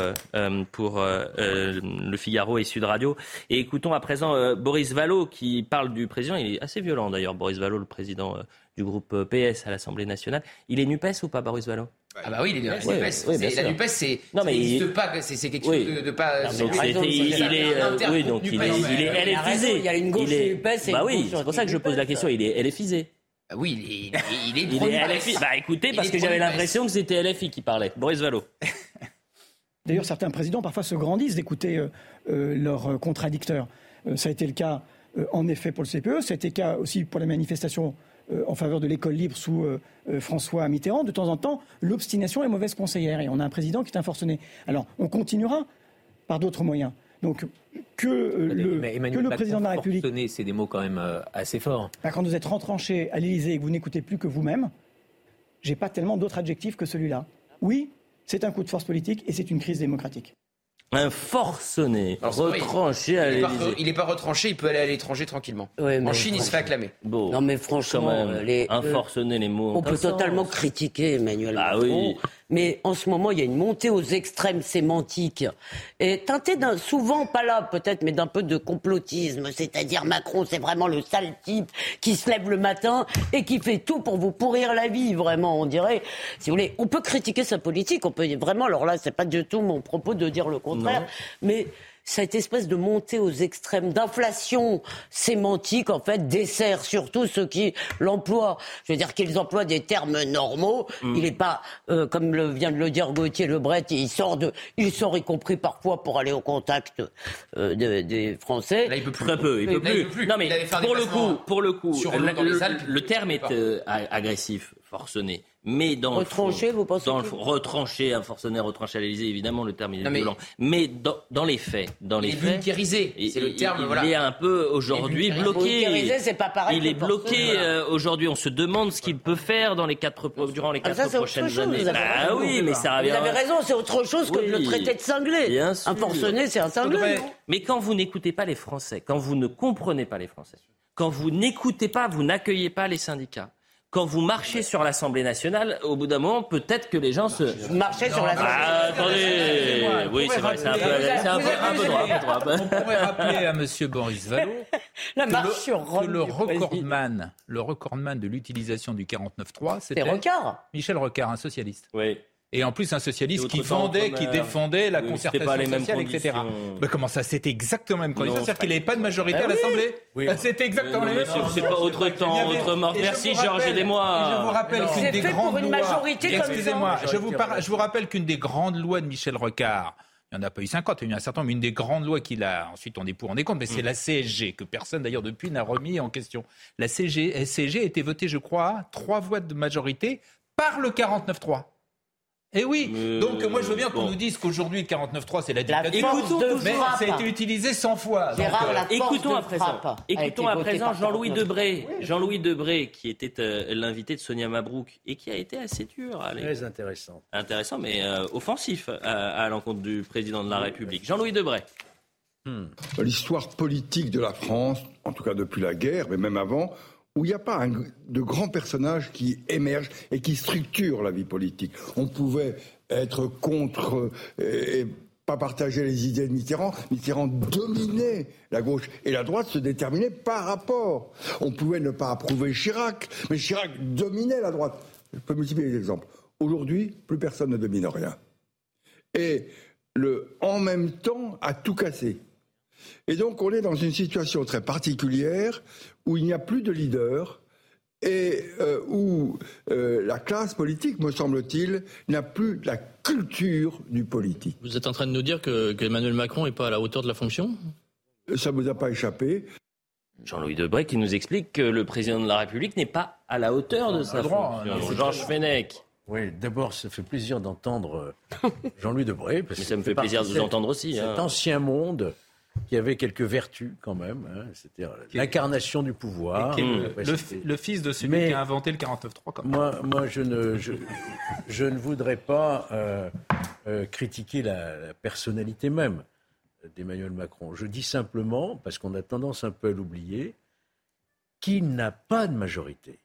pour Le Figaro et Sud Radio. Et écoutons à présent Boris Vallot qui parle du président. Il est assez violent d'ailleurs, Boris Vallot, le président du groupe PS à l'Assemblée nationale. Il est NUPES ou pas, Boris Vallot? Ah bah oui, il est NUPES. la NUPES, c'est non mais il... pas, c'est quelque chose de, de, pas. donc il, est, oui, donc il est, il est LFisé. Il y a une gauche NUPES et Bah oui, c'est pour ça que je pose la question. Il est LFisé. Ah oui, il est, il est, il est LFI. Bah écoutez, parce que j'avais l'impression que c'était LFI qui parlait. Boris Vallot. D'ailleurs, certains présidents parfois se grandissent d'écouter euh, euh, leurs contradicteurs. Euh, ça a été le cas en effet pour le CPE, ça a été le cas aussi pour les manifestations euh, en faveur de l'école libre sous François Mitterrand, de temps en temps, l'obstination est mauvaise conseillère. Et on a un président qui est un forcené. Alors, on continuera par d'autres moyens. Donc, que, le, que le président de la République. c'est des mots quand même assez forts. Bah, quand vous êtes retranché à l'Élysée et que vous n'écoutez plus que vous-même, j'ai pas tellement d'autres adjectifs que celui-là. Oui, c'est un coup de force politique et c'est une crise démocratique un forcené, retranché à l'Élysée. Il n'est pas retranché, il peut aller à l'étranger tranquillement. en Chine, il se fait acclamer. Bon, non mais franchement, les, un forcené, les mots. On peut totalement critiquer Emmanuel ah, Macron. Oui mais en ce moment, il y a une montée aux extrêmes sémantiques, et teintée d'un, souvent pas là peut-être, mais d'un peu de complotisme, c'est-à-dire Macron, c'est vraiment le sale type qui se lève le matin et qui fait tout pour vous pourrir la vie, vraiment, on dirait. Si vous voulez, on peut critiquer sa politique, on peut vraiment, alors là, c'est pas du tout mon propos de dire le contraire, mais cette espèce de montée aux extrêmes d'inflation sémantique, en fait, dessert surtout ceux qui l'emploient. Je veux dire qu'ils emploient des termes normaux. Mm. Il n'est pas, euh, comme le, vient de le dire Gauthier Lebret, il sort de, il sort y compris parfois pour aller au contact euh, des Français. Là, il peut plus. Très peu, il, peut, plus. Non, mais pour le coup, pour le coup, sur le, terme est euh, agressif, forcené. Mais dans retranché, le vous pensez dans le retranché, un forcené retranché à l'Élysée, évidemment, le terme est violent. Mais dans, dans, les faits, dans les faits, c'est le terme. Il, voilà. est un peu aujourd'hui bloqué. c'est pas pareil. Il est bloqué euh, aujourd'hui. On se demande ce qu'il peut faire dans les quatre durant les ah, quatre prochaines années. Ah oui, mais ça revient. Vous avez raison, c'est autre chose que le traité de cinglé. Un forcené, c'est un cinglé. Mais quand vous n'écoutez pas les Français, quand vous ne comprenez pas les Français, quand vous n'écoutez pas, vous n'accueillez pas les syndicats quand vous marchez sur l'Assemblée nationale, au bout d'un moment, peut-être que les gens se... Marcher sur l'Assemblée ah, attendez Oui, c'est vrai, c'est un, peu, un, peu, un peu droit. Un peu droit. On pourrait rappeler à M. Boris Vallot La que, marche le, sur Rome, que le recordman, le recordman de l'utilisation du 49.3, c'était Michel Rocard, un socialiste. Oui. Et en plus, un socialiste qui vendait, qui défendait la concertation pas les sociale, etc. Mais comment ça C'était exactement la même condition. C'est-à-dire qu'il n'avait pas de majorité à ah l'Assemblée? oui. Bah, c'était exactement la même C'est pas autre temps, autre mort. Merci Georges, aidez-moi. Je vous rappelle qu'une des grandes lois... Excusez-moi, je vous, rappelle qu'une des grandes lois de Michel Rocard, il n'y en a pas eu 50, il y a eu un certain nombre, mais une des grandes lois qu'il a, ensuite on est pour, on est contre, mais c'est mm. la CSG, que personne d'ailleurs depuis n'a remis en question. La CSG, CSG a été votée, je crois, trois voix de majorité par le 49-3. Eh oui, donc moi je veux bien qu'on nous dise qu'aujourd'hui le 49.3 c'est la dictature, mais ça a été utilisé 100 fois. Donc, euh, écoutons à présent, écoutons à présent Jean-Louis Debré, Jean-Louis Debré qui était euh, l'invité de Sonia Mabrouk et qui a été assez dur. Allez. Très intéressant. Intéressant mais euh, offensif à, l'encontre du président de la République. Jean-Louis Debré. Hmm. L'histoire politique de la France, en tout cas depuis la guerre, mais même avant, où il n'y a pas de grands personnages qui émergent et qui structurent la vie politique. On pouvait être contre et, pas partager les idées de Mitterrand. Mitterrand dominait la gauche et la droite se déterminait par rapport. On pouvait ne pas approuver Chirac, mais Chirac dominait la droite. Je peux multiplier les exemples. Aujourd'hui, plus personne ne domine rien. Et le en même temps a tout cassé. Et donc on est dans une situation très particulière où il n'y a plus de leader et euh, où euh, la classe politique, me semble-t-il, n'a plus la culture du politique. Vous êtes en train de nous dire que, Emmanuel Macron n'est pas à la hauteur de la fonction? Ça ne vous a pas échappé? Jean-Louis Debré qui nous explique que le président de la République n'est pas à la hauteur de sa fonction. Hein, Georges Fenech. Oui, d'abord, ça fait plaisir d'entendre euh, Jean-Louis Debré. Parce ça me fait plaisir de vous entendre aussi. Cet hein. ancien monde qui avait quelques vertus quand même. Hein, C'était l'incarnation du pouvoir. Le, fils de celui qui a inventé le 49.3. Moi, moi je, ne, je, ne voudrais pas euh, euh, critiquer la, personnalité même d'Emmanuel Macron. Je dis simplement, parce qu'on a tendance un peu à l'oublier, qu'il n'a pas de majorité.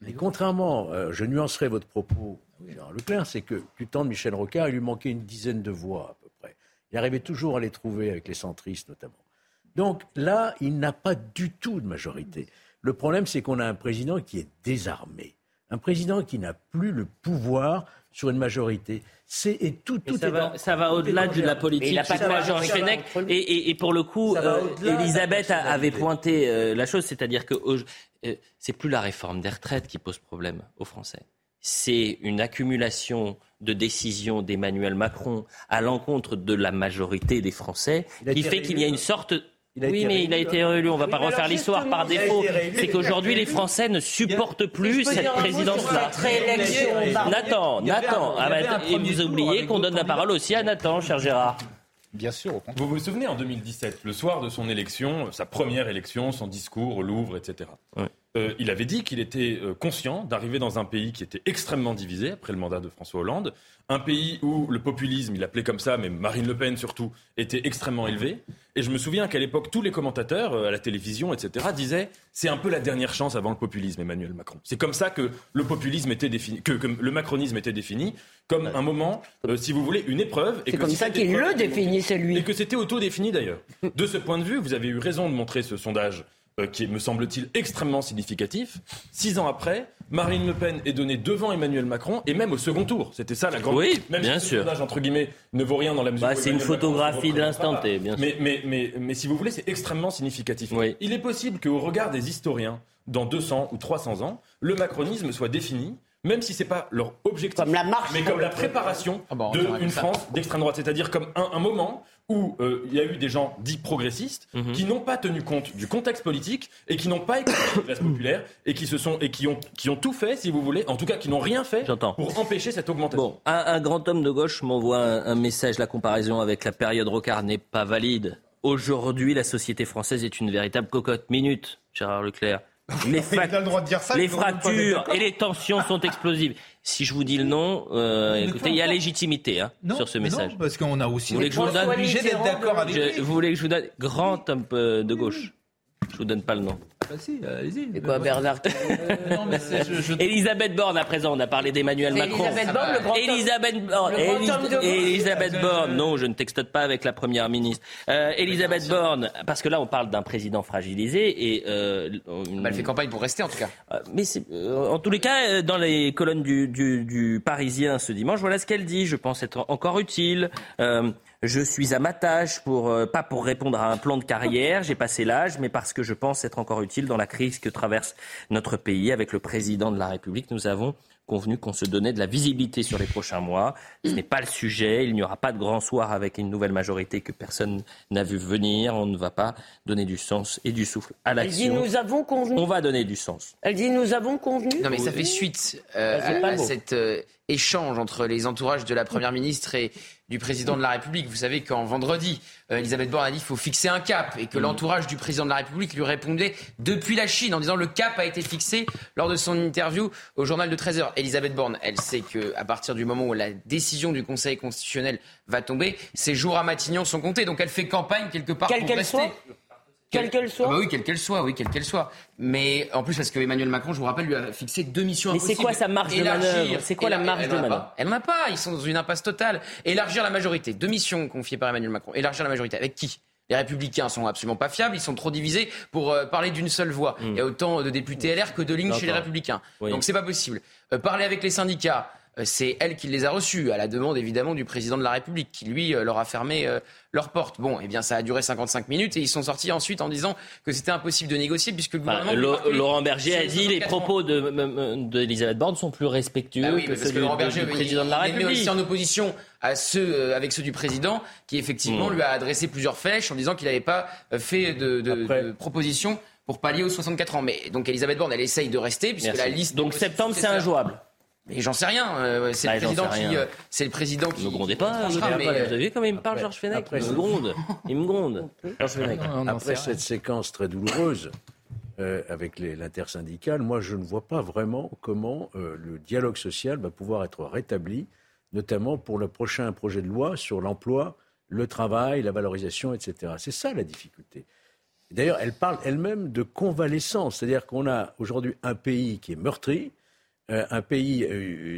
Mais contrairement, euh, je nuancerai votre propos Jean Leclerc, c'est que du temps de Michel Rocard, il lui manquait une dizaine de voix. Il arrivait toujours à les trouver avec les centristes notamment. Donc là, il n'a pas du tout de majorité. Le problème, c'est qu'on a un président qui est désarmé, un président qui n'a plus le pouvoir sur une majorité. C'est et tout, tout ça, va, ça va au-delà de la politique. Et, et, pour le coup, euh, Elisabeth avait pointé euh, la chose, c'est-à-dire que euh, c'est plus la réforme des retraites qui pose problème aux Français. C'est une accumulation de décisions d'Emmanuel Macron à l'encontre de la majorité des Français qui fait qu'il y a une sorte oui, mais il a été réélu. On ne va pas refaire l'histoire par défaut. C'est qu'aujourd'hui, les Français ne supportent plus cette présidence-là. Nathan, Nathan. Ah bah, et vous oubliez qu'on donne la parole aussi à Nathan, cher Gérard. Bien sûr. Vous vous souvenez en 2017, le soir de son élection, sa première élection, son discours au Louvre, etc. Euh, il avait dit qu'il était euh, conscient d'arriver dans un pays qui était extrêmement divisé après le mandat de François Hollande, un pays où le populisme, il appelait comme ça, mais Marine Le Pen surtout, était extrêmement élevé. Et je me souviens qu'à l'époque, tous les commentateurs euh, à la télévision, etc., disaient c'est un peu la dernière chance avant le populisme, Emmanuel Macron. C'est comme ça que le populisme était défini, que, le macronisme était défini comme un moment, si vous voulez, une épreuve. C'est comme ça qu'il le définissait lui. Et que c'était auto-défini d'ailleurs. De ce point de vue, vous avez eu raison de montrer ce sondage euh, qui est, me semble-t-il, extrêmement significatif. Six ans après, Marine Le Pen est donnée devant Emmanuel Macron et même au second tour. C'était ça la grande. Oui, même bien si sûr. Ce entre guillemets, ne vaut rien dans la mesure. Bah, c'est une photographie de l'instant T, bien sûr. Mais, mais, mais, mais, si vous voulez, c'est extrêmement significatif. Il est possible qu'au regard des historiens, dans 200 ou 300 ans, le macronisme soit défini même si c'est pas leur objectif, comme la marche, mais comme la préparation ah d'une France d'extrême droite, c'est-à-dire comme un, un moment où euh, il y a eu des gens dits progressistes mhm. qui n'ont pas tenu compte du contexte politique et qui n'ont pas écouté la classe populaire et qui se sont et qui ont qui ont tout fait, si vous voulez, en tout cas qui n'ont rien fait pour empêcher cette augmentation. Bon, un, grand homme de gauche m'envoie un, message. La comparaison avec la période Rocard n'est pas valide. Aujourd'hui, la société française est une véritable cocotte. Minute, Gérard Leclerc. Les, les fractures et les tensions sont explosives. Si je vous dis le nom, euh, écoutez, il y a légitimité hein, sur ce message. Non, parce qu'on a aussi. Vous voulez que je vous donne obligé d'être d'accord avec je, Vous voulez que je vous donne grand homme de gauche Je vous donne pas le nom. Bah si, allez-y. C'est quoi, Bernard euh, non, mais je, Elisabeth Borne, à présent, on a parlé d'Emmanuel Macron. Elisabeth Borne, le grand Elisabeth Borne. Elisabeth Borne. Non, je ne texte pas avec la première ministre. Euh, Elisabeth Borne, parce que là, on parle d'un président fragilisé et. Euh, bah, elle fait campagne pour rester, en tout cas. Euh, mais euh, en tous les cas, dans les colonnes du, du, du Parisien ce dimanche, voilà ce qu'elle dit. Je pense être encore utile. Euh, je suis à ma tâche, pour, euh, pas pour répondre à un plan de carrière, j'ai passé l'âge, mais parce que je pense être encore utile dans la crise que traverse notre pays. Avec le président de la République, nous avons convenu qu'on se donnait de la visibilité sur les prochains mois. Ce n'est pas le sujet. Il n'y aura pas de grand soir avec une nouvelle majorité que personne n'a vu venir. On ne va pas donner du sens et du souffle à l'action. Elle dit nous avons convenu. On va donner du sens. Elle dit nous avons convenu. Non mais ça fait suite euh, à, à cet euh, échange entre les entourages de la Première ministre et du président de la République. Vous savez qu'en vendredi, euh, Elisabeth Borne a dit qu'il faut fixer un cap et que mm. l'entourage du président de la République lui répondait depuis la Chine en disant le cap a été fixé lors de son interview au journal de 13h. Elisabeth Borne, elle sait qu'à partir du moment où la décision du Conseil constitutionnel va tomber, ses jours à Matignon sont comptés. Donc elle fait campagne quelque part pour rester. Soit quelle qu'elle soit ah bah Oui, quelle qu'elle soit, oui, quelle qu'elle soit. Mais en plus, parce que Emmanuel Macron, je vous rappelle, lui a fixé deux missions Mais c'est quoi sa marge de manœuvre? C'est quoi la marge de manœuvre? Elle n'en a pas. Ils sont dans une impasse totale. Élargir la majorité. Deux missions confiées par Emmanuel Macron. Élargir la majorité. Avec qui? Les républicains sont absolument pas fiables, ils sont trop divisés pour euh, parler d'une seule voix. Hmm. Il y a autant de députés LR que de lignes chez les républicains. Donc c'est pas possible. Euh, parler avec les syndicats, c'est elle qui les a reçus, à la demande évidemment du président de la République, qui lui euh, leur a fermé euh, leurs portes. Bon, eh bien ça a duré 55 minutes et ils sont sortis ensuite en disant que c'était impossible de négocier puisque le gouvernement... Laurent Berger a dit les propos d'Elisabeth de, Borne sont plus respectueux bah que ceux du, président de la République. Il est aussi en opposition à ceux, avec ceux du président qui effectivement hmm. lui a adressé plusieurs flèches en disant qu'il n'avait pas fait de, de propositions pour pallier aux 64 ans. Mais donc Elisabeth Borne, elle essaye de rester puisque la liste... Donc septembre, c'est injouable mais j'en sais rien. Euh, c'est, le président qui, euh, c'est le président qui. Ne grondez pas. Vous avez vu comment il me parle, Georges Fenech Il me gronde. Il me gronde. Après cette séquence très douloureuse euh, avec les, l'intersyndicale, moi je ne vois pas vraiment comment le dialogue social va pouvoir être rétabli, notamment pour le prochain projet de loi sur l'emploi, le travail, la valorisation, etc. C'est ça la difficulté. D'ailleurs, elle parle elle-même de convalescence, c'est-à-dire qu'on a aujourd'hui un pays qui est meurtri, un pays,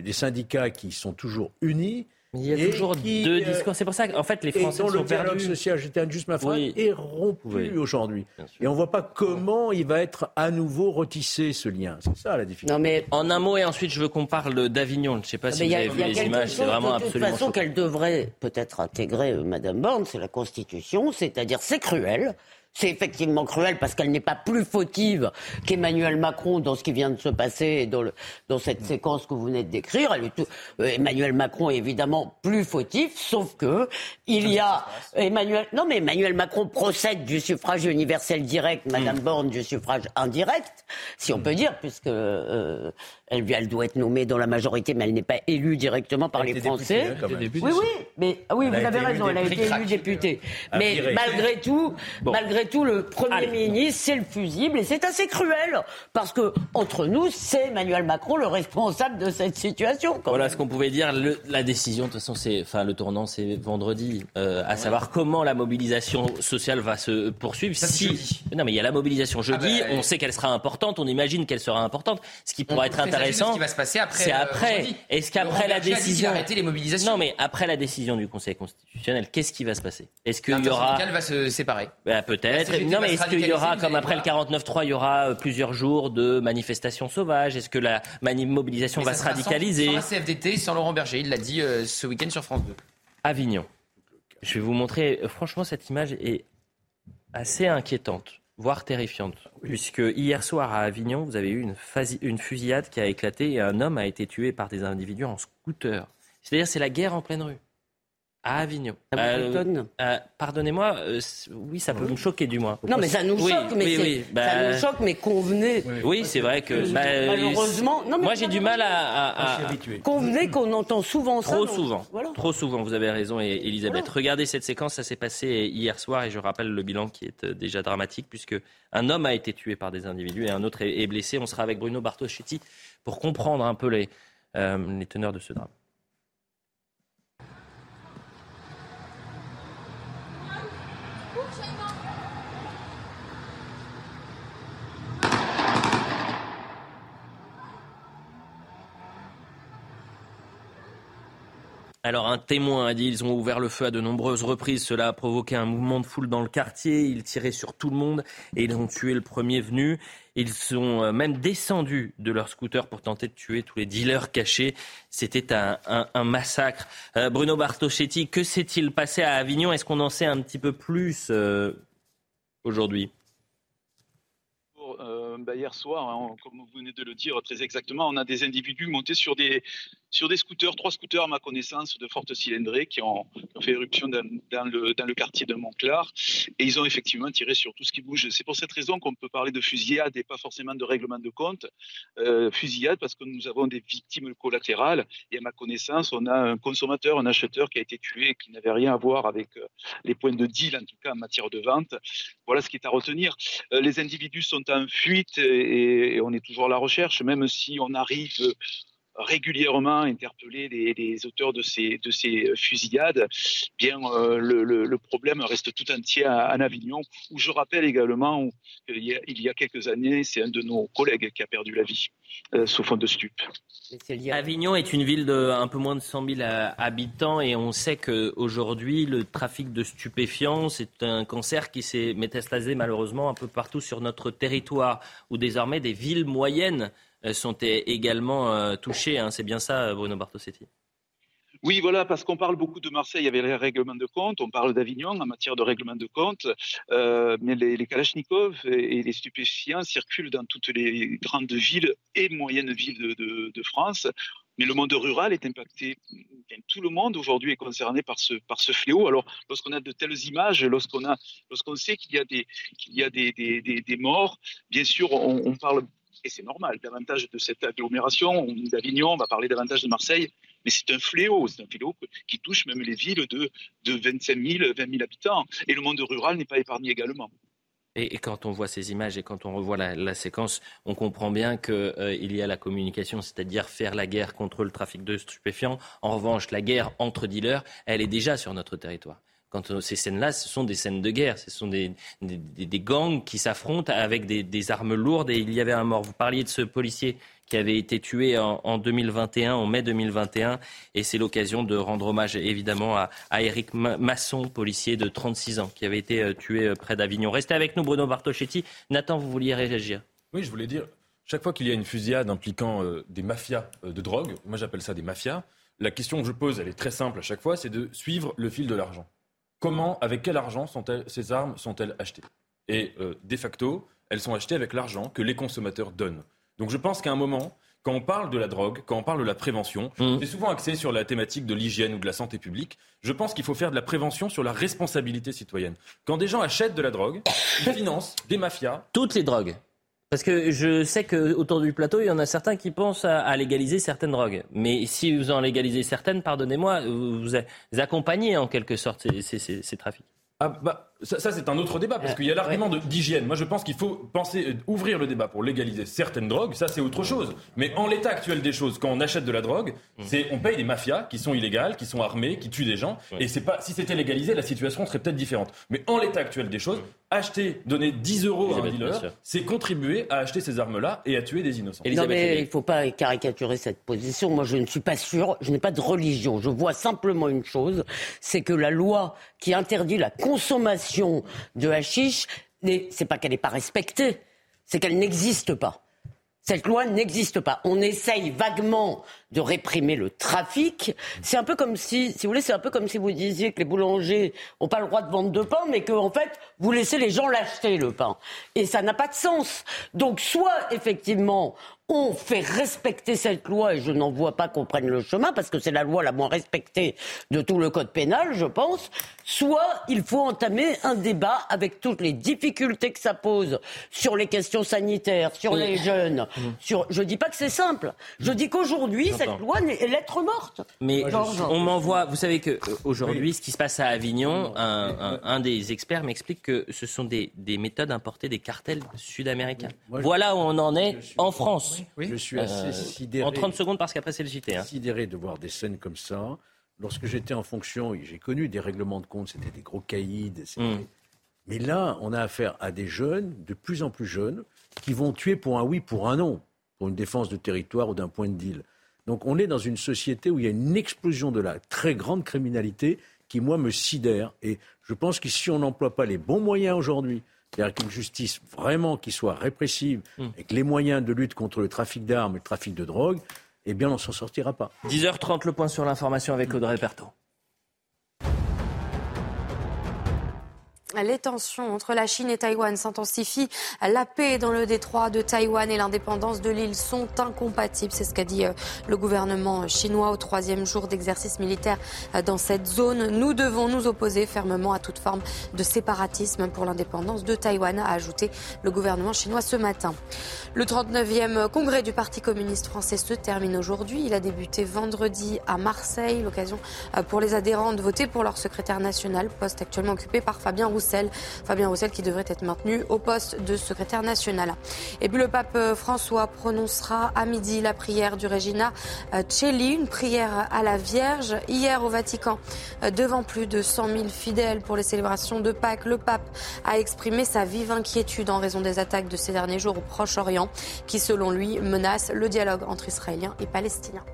des syndicats qui sont toujours unis, il y a toujours deux euh, discours. C'est pour ça qu'en fait, les Français et sont le dialogue social, j'étais injuste ma phrase, est rompu aujourd'hui. Et on ne voit pas comment il va être à nouveau retissé ce lien. C'est ça la difficulté. Non, mais en un mot et ensuite je veux qu'on parle d'Avignon. Je ne sais pas si vous avez vu les images. C'est vraiment absolument. De toute façon, qu'elle devrait peut-être intégrer, euh, Madame Borne, c'est la Constitution. C'est-à-dire, c'est cruel. C'est effectivement cruel parce qu'elle n'est pas plus fautive qu'Emmanuel Macron dans ce qui vient de se passer dans, le, dans cette mm. séquence que vous venez de décrire. Elle est euh, Emmanuel Macron est évidemment plus fautif, sauf que il y a Emmanuel. Non, mais Emmanuel Macron procède du suffrage universel direct, Madame mm. Borne du suffrage indirect, si on mm. peut dire, puisque euh, elle, elle, doit être nommée dans la majorité, mais elle n'est pas élue directement par les Français. Hein, oui, oui, mais ah oui, vous avez raison, elle a été élue députée. Mais malgré tout, malgré tout, le Premier ministre, c'est le fusible et c'est assez cruel parce que entre nous, c'est Emmanuel Macron le responsable de cette situation. Voilà ce qu'on pouvait dire. la décision, de toute façon, c'est, enfin, le tournant, c'est vendredi, euh, à savoir comment la mobilisation sociale va se poursuivre. si... Non, mais il y a la mobilisation jeudi. Ah bah, on sait qu'elle sera importante. On imagine qu'elle sera importante. Ce qui pourrait être intéressant. Ce qui va se passer après. C'est euh, après. Est-ce qu'après la décision. arrêter les mobilisations. Non, mais après la décision du Conseil constitutionnel, qu'est-ce qui va se passer? Est-ce qu'il y aura. va se séparer. Bah, peut-être. Non, mais est-ce qu'il y aura, comme après le 49-3, il y aura euh, plusieurs jours de manifestations sauvages? Est-ce que la mobilisation va se radicaliser? Sans, la CFDT, sans Laurent Berger, il l'a dit euh, ce week-end sur France 2. Avignon. Je vais vous montrer, franchement, cette image est assez inquiétante voire terrifiante. Puisque hier soir à Avignon, vous avez eu une, une, fusillade qui a éclaté et un homme a été tué par des individus en scooter. C'est-à-dire c'est la guerre en pleine rue à Avignon. Euh, euh, pardonnez-moi, euh, oui, ça peut me choquer du moins. Non, mais ça nous choque, mais bah, ça nous choque, mais convenez. Oui, c'est vrai que bah, malheureusement, non, mais moi j'ai du mal à, à, convenez qu'on entend souvent ça. Trop souvent, trop souvent. Vous avez raison, Elisabeth. Regardez cette séquence, ça s'est passé hier soir et je rappelle le bilan qui est déjà dramatique puisque un homme a été tué par des individus et un autre est blessé. On sera avec Bruno Bartoschetti pour comprendre un peu les, les teneurs de ce drame. Alors un témoin a dit ils ont ouvert le feu à de nombreuses reprises. Cela a provoqué un mouvement de foule dans le quartier. Ils tiraient sur tout le monde et ils ont tué le premier venu. Ils sont euh, même descendus de leur scooter pour tenter de tuer tous les dealers cachés. C'était un, massacre. Euh, Bruno Bartoschetti, que s'est-il passé à Avignon? Est-ce qu'on en sait un petit peu plus euh, aujourd'hui? Bah, hier soir, hein, comme vous venez de le dire très exactement, on a des individus montés sur des, sur des scooters, trois scooters à ma connaissance de forte cylindrée qui ont, fait éruption dans, le, dans, le, quartier de Montclar et ils ont effectivement tiré sur tout ce qui bouge. C'est pour cette raison qu'on peut parler de fusillade et pas forcément de règlement de compte. Euh, fusillade parce que nous avons des victimes collatérales et à ma connaissance, on a un consommateur, un acheteur qui a été tué qui n'avait rien à voir avec euh, les points de deal, en tout cas en matière de vente. Voilà ce qui est à retenir. Euh, les individus sont en fuite et, on est toujours à la recherche, même si on arrive régulièrement interpeller les, auteurs de ces, de ces fusillades, bien euh, le, problème reste tout entier à, Avignon, où je rappelle également qu'il y, a, il y a quelques années, c'est un de nos collègues qui a perdu la vie euh, sous fond de stupes. Avignon est une ville de un peu moins de 100 000 habitants et on sait qu'aujourd'hui, le trafic de stupéfiants, c'est un cancer qui s'est métastasé malheureusement un peu partout sur notre territoire, où désormais des villes moyennes euh, sont également euh, touchées. Hein. C'est bien ça, Bruno Bartosetti oui, voilà, parce qu'on parle beaucoup de Marseille avec les règlements de compte, on parle d'Avignon en matière de règlement de compte, euh, mais les, les Kalachnikov et, les stupéfiants circulent dans toutes les grandes villes et moyennes villes de, France. Mais le monde rural est impacté. tout le monde aujourd'hui est concerné par ce, fléau. Alors, lorsqu'on a de telles images, lorsqu'on sait qu'il y a des, morts, bien sûr, on parle et c'est normal, davantage de cette agglomération d'Avignon, on va parler davantage de Marseille, mais c'est un fléau, c'est un fléau qui touche même les villes de, de 25 000, 20 000 habitants. Et le monde rural n'est pas épargné également. Et, quand on voit ces images et quand on revoit la, séquence, on comprend bien qu'il euh, y a la communication, c'est-à-dire faire la guerre contre le trafic de stupéfiants. En revanche, la guerre entre dealers, elle est déjà sur notre territoire quand ces scènes-là, ce sont des scènes de guerre, ce sont des, gangs qui s'affrontent avec des, armes lourdes et il y avait un mort. Vous parliez de ce policier qui avait été tué en, 2021, en mai 2021, et c'est l'occasion de rendre hommage évidemment à, à Eric Masson, policier de 36 ans, qui avait été euh, tué euh, près d'Avignon. Restez avec nous, Bruno Bartoschetti. Nathan, vous vouliez réagir? Oui, je voulais dire, chaque fois qu'il y a une fusillade impliquant euh, des mafias de drogue, moi j'appelle ça des mafias, la question que je pose, elle est très simple à chaque fois, c'est de suivre le fil de l'argent comment, avec quel argent sont ces armes sont-elles achetées? Et euh, de facto, elles sont achetées avec l'argent que les consommateurs donnent. Donc je pense qu'à un moment, quand on parle de la drogue, quand on parle de la prévention, mmh. c'est souvent axé sur la thématique de l'hygiène ou de la santé publique. Je pense qu'il faut faire de la prévention sur la responsabilité citoyenne. Quand des gens achètent de la drogue, ils financent des mafias. Toutes les drogues parce que je sais qu'autour du plateau, il y en a certains qui pensent à, légaliser certaines drogues. Mais si vous en légalisez certaines, pardonnez-moi, vous, accompagnez en quelque sorte ces, trafics. Ah, bah, ça, c'est un autre débat, parce qu'il y a l'argument d'hygiène. Moi, je pense qu'il faut penser, euh, ouvrir le débat pour légaliser certaines drogues, ça, c'est autre chose. Mais en l'état actuel des choses, quand on achète de la drogue, mmh. c'est on paye des mafias qui sont illégales, qui sont armées, qui tuent des gens. Et c'est pas, si c'était légalisé, la situation serait peut-être différente. Mais en l'état actuel des choses, acheter, donner 10 euros à un dealer, c'est contribuer à acheter ces armes-là et à tuer des innocents. non, mais il ne faut pas caricaturer cette position. Moi, je ne suis pas sûr, je n'ai pas de religion. Je vois simplement une chose, c'est que la loi qui interdit la consommation de hashish, c'est pas qu'elle n'est pas respectée, c'est qu'elle n'existe pas. Cette loi n'existe pas. On essaye vaguement de réprimer le trafic. C'est un peu comme si, si vous voulez, c'est un peu comme si vous disiez que les boulangers n'ont pas le droit de vendre de pain, mais qu'en en fait, vous laissez les gens l'acheter, le pain. Et ça n'a pas de sens. Donc, soit, effectivement, on fait respecter cette loi, et je n'en vois pas qu'on prenne le chemin, parce que c'est la loi la moins respectée de tout le code pénal, je pense, soit il faut entamer un débat avec toutes les difficultés que ça pose sur les questions sanitaires, sur les jeunes. Mmh. Sur... Je ne dis pas que c'est simple. Je dis qu'aujourd'hui, cette loi est lettre morte. Mais on m'envoie, vous savez qu'aujourd'hui, euh, ce qui se passe à Avignon, un, des experts m'explique que ce sont des, méthodes importées des cartels sud-américains. Voilà où on en est en France. Je suis assez euh, sidéré. En 30 secondes, parce qu'après, c'est le JT. Hein. Sidéré de voir des scènes comme ça. Lorsque j'étais en fonction, j'ai connu des règlements de compte, c'était des gros caïds. Hmm. Mais là, on a affaire à des jeunes, de plus en plus jeunes, qui vont tuer pour un oui, pour un non, pour une défense de territoire ou d'un point de deal. Donc on est dans une société où il y a une explosion de la très grande criminalité qui, moi, me sidère. Et je pense que si on n'emploie pas les bons moyens aujourd'hui, c'est-à-dire qu'une justice vraiment qui soit répressive, et hmm. avec les moyens de lutte contre le trafic d'armes et le trafic de drogue, eh bien, on s'en sortira pas. 10h30, le point sur l'information avec Audrey Berthaud. Les tensions entre la Chine et Taïwan s'intensifient. La paix dans le détroit de Taïwan et l'indépendance de l'île sont incompatibles. C'est ce qu'a dit euh, le gouvernement chinois au troisième jour d'exercice militaire euh, dans cette zone. Nous devons nous opposer fermement à toute forme de séparatisme pour l'indépendance de Taïwan, a ajouté le gouvernement chinois ce matin. Le 39e congrès du Parti communiste français se termine aujourd'hui. Il a débuté vendredi à Marseille. L'occasion euh, pour les adhérents de voter pour leur secrétaire national, poste actuellement occupé par Fabien Roussel. Fabien Roussel qui devrait être maintenu au poste de secrétaire national. Et puis le pape euh, François prononcera à midi la prière du Regina euh, Celli, une prière à la Vierge. Hier au Vatican, euh, devant plus de 100 000 fidèles pour les célébrations de Pâques, le pape a exprimé sa vive inquiétude en raison des attaques de ces derniers jours au Proche-Orient qui, selon lui, menacent le dialogue entre Israéliens et Palestiniens.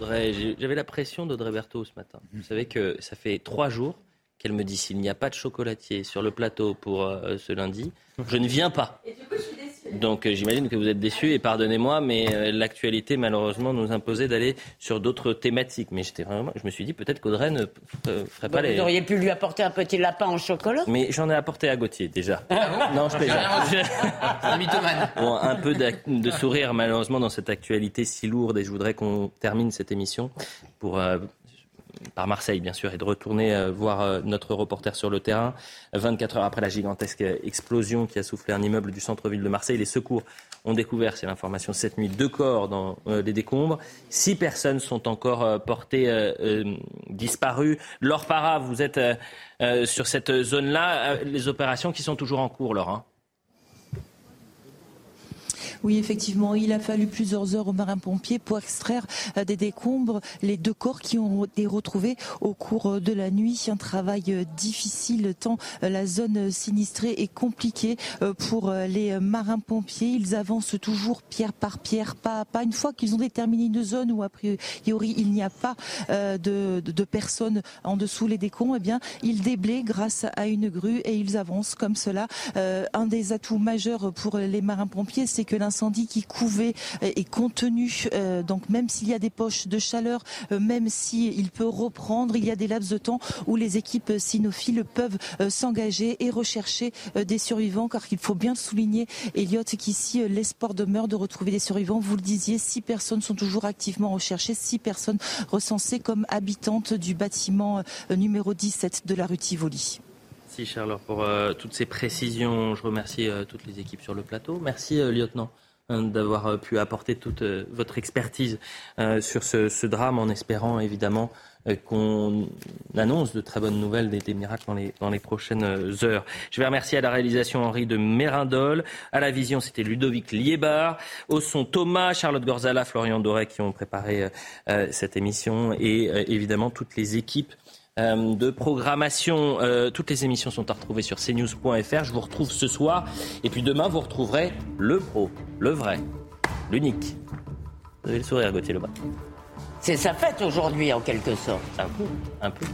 J'avais la pression d'Audrey Berthaud ce matin. Vous savez que ça fait trois jours qu'elle me dit s'il n'y a pas de chocolatier sur le plateau pour euh, ce lundi, je ne viens pas. Et du coup, je suis Donc euh, j'imagine que vous êtes déçus et pardonnez-moi, mais euh, l'actualité malheureusement nous imposait d'aller sur d'autres thématiques. Mais j'étais vraiment, je me suis dit peut-être qu'Audrey ne ferait pas les. Vous auriez pu lui apporter un petit lapin en chocolat. Mais j'en ai apporté à Gauthier déjà. Ah non, je plaisante. bon, un peu de sourire malheureusement dans cette actualité si lourde et je voudrais qu'on termine cette émission pour par Marseille, bien sûr, et de retourner euh, voir euh, notre reporter sur le terrain. 24 heures après la gigantesque explosion qui a soufflé un immeuble du centre-ville de Marseille, les secours ont découvert, c'est l'information cette nuit, deux corps dans euh, les décombres. Six personnes sont encore portées disparues. Laure Para, vous êtes sur cette zone-là. les opérations qui sont toujours en cours, Laure. Hein. Oui, effectivement, il a fallu plusieurs heures aux marins-pompiers pour extraire des décombres les deux corps qui ont été retrouvés au cours de la nuit. Un travail difficile tant la zone sinistrée est compliquée pour les marins-pompiers. Ils avancent toujours pierre par pierre, pas à pas. Une fois qu'ils ont déterminé une zone où a priori il n'y a pas de, de, personnes en dessous les décombres, eh bien ils déblaient grâce à une grue et ils avancent comme cela. un des atouts majeurs pour les marins-pompiers, c'est que l'incendie qui couvait est contenu. Euh, donc même s'il y a des poches de chaleur, euh, même s'il peut reprendre, il y a des laps de temps où les équipes cynophiles peuvent euh, s'engager et rechercher des survivants, car il faut bien souligner, Elliot, qu'ici l'espoir demeure de retrouver des survivants. Vous le disiez, six personnes sont toujours activement recherchées, six personnes recensées comme habitantes du bâtiment numéro 17 de la rue Tivoli. Merci Charlotte pour euh, toutes ces précisions. Je remercie euh, toutes les équipes sur le plateau. Merci euh, lieutenant hein, d'avoir pu apporter toute votre expertise sur ce, drame en espérant évidemment qu'on annonce de très bonnes nouvelles, des, miracles dans les, dans les, prochaines heures. Je vais remercier à la réalisation Henri de Mérindol, à la vision c'était Ludovic Liébar, au son Thomas, Charlotte Gorzala, Florian Doré qui ont préparé cette émission et évidemment toutes les équipes euh, de programmation. Euh, toutes les émissions sont à retrouver sur cnews.fr. Je vous retrouve ce soir. Et puis demain, vous retrouverez le pro, le vrai, l'unique. Vous avez le sourire, Gauthier Lebas. C'est sa fête aujourd'hui, en quelque sorte. Un peu, un peu.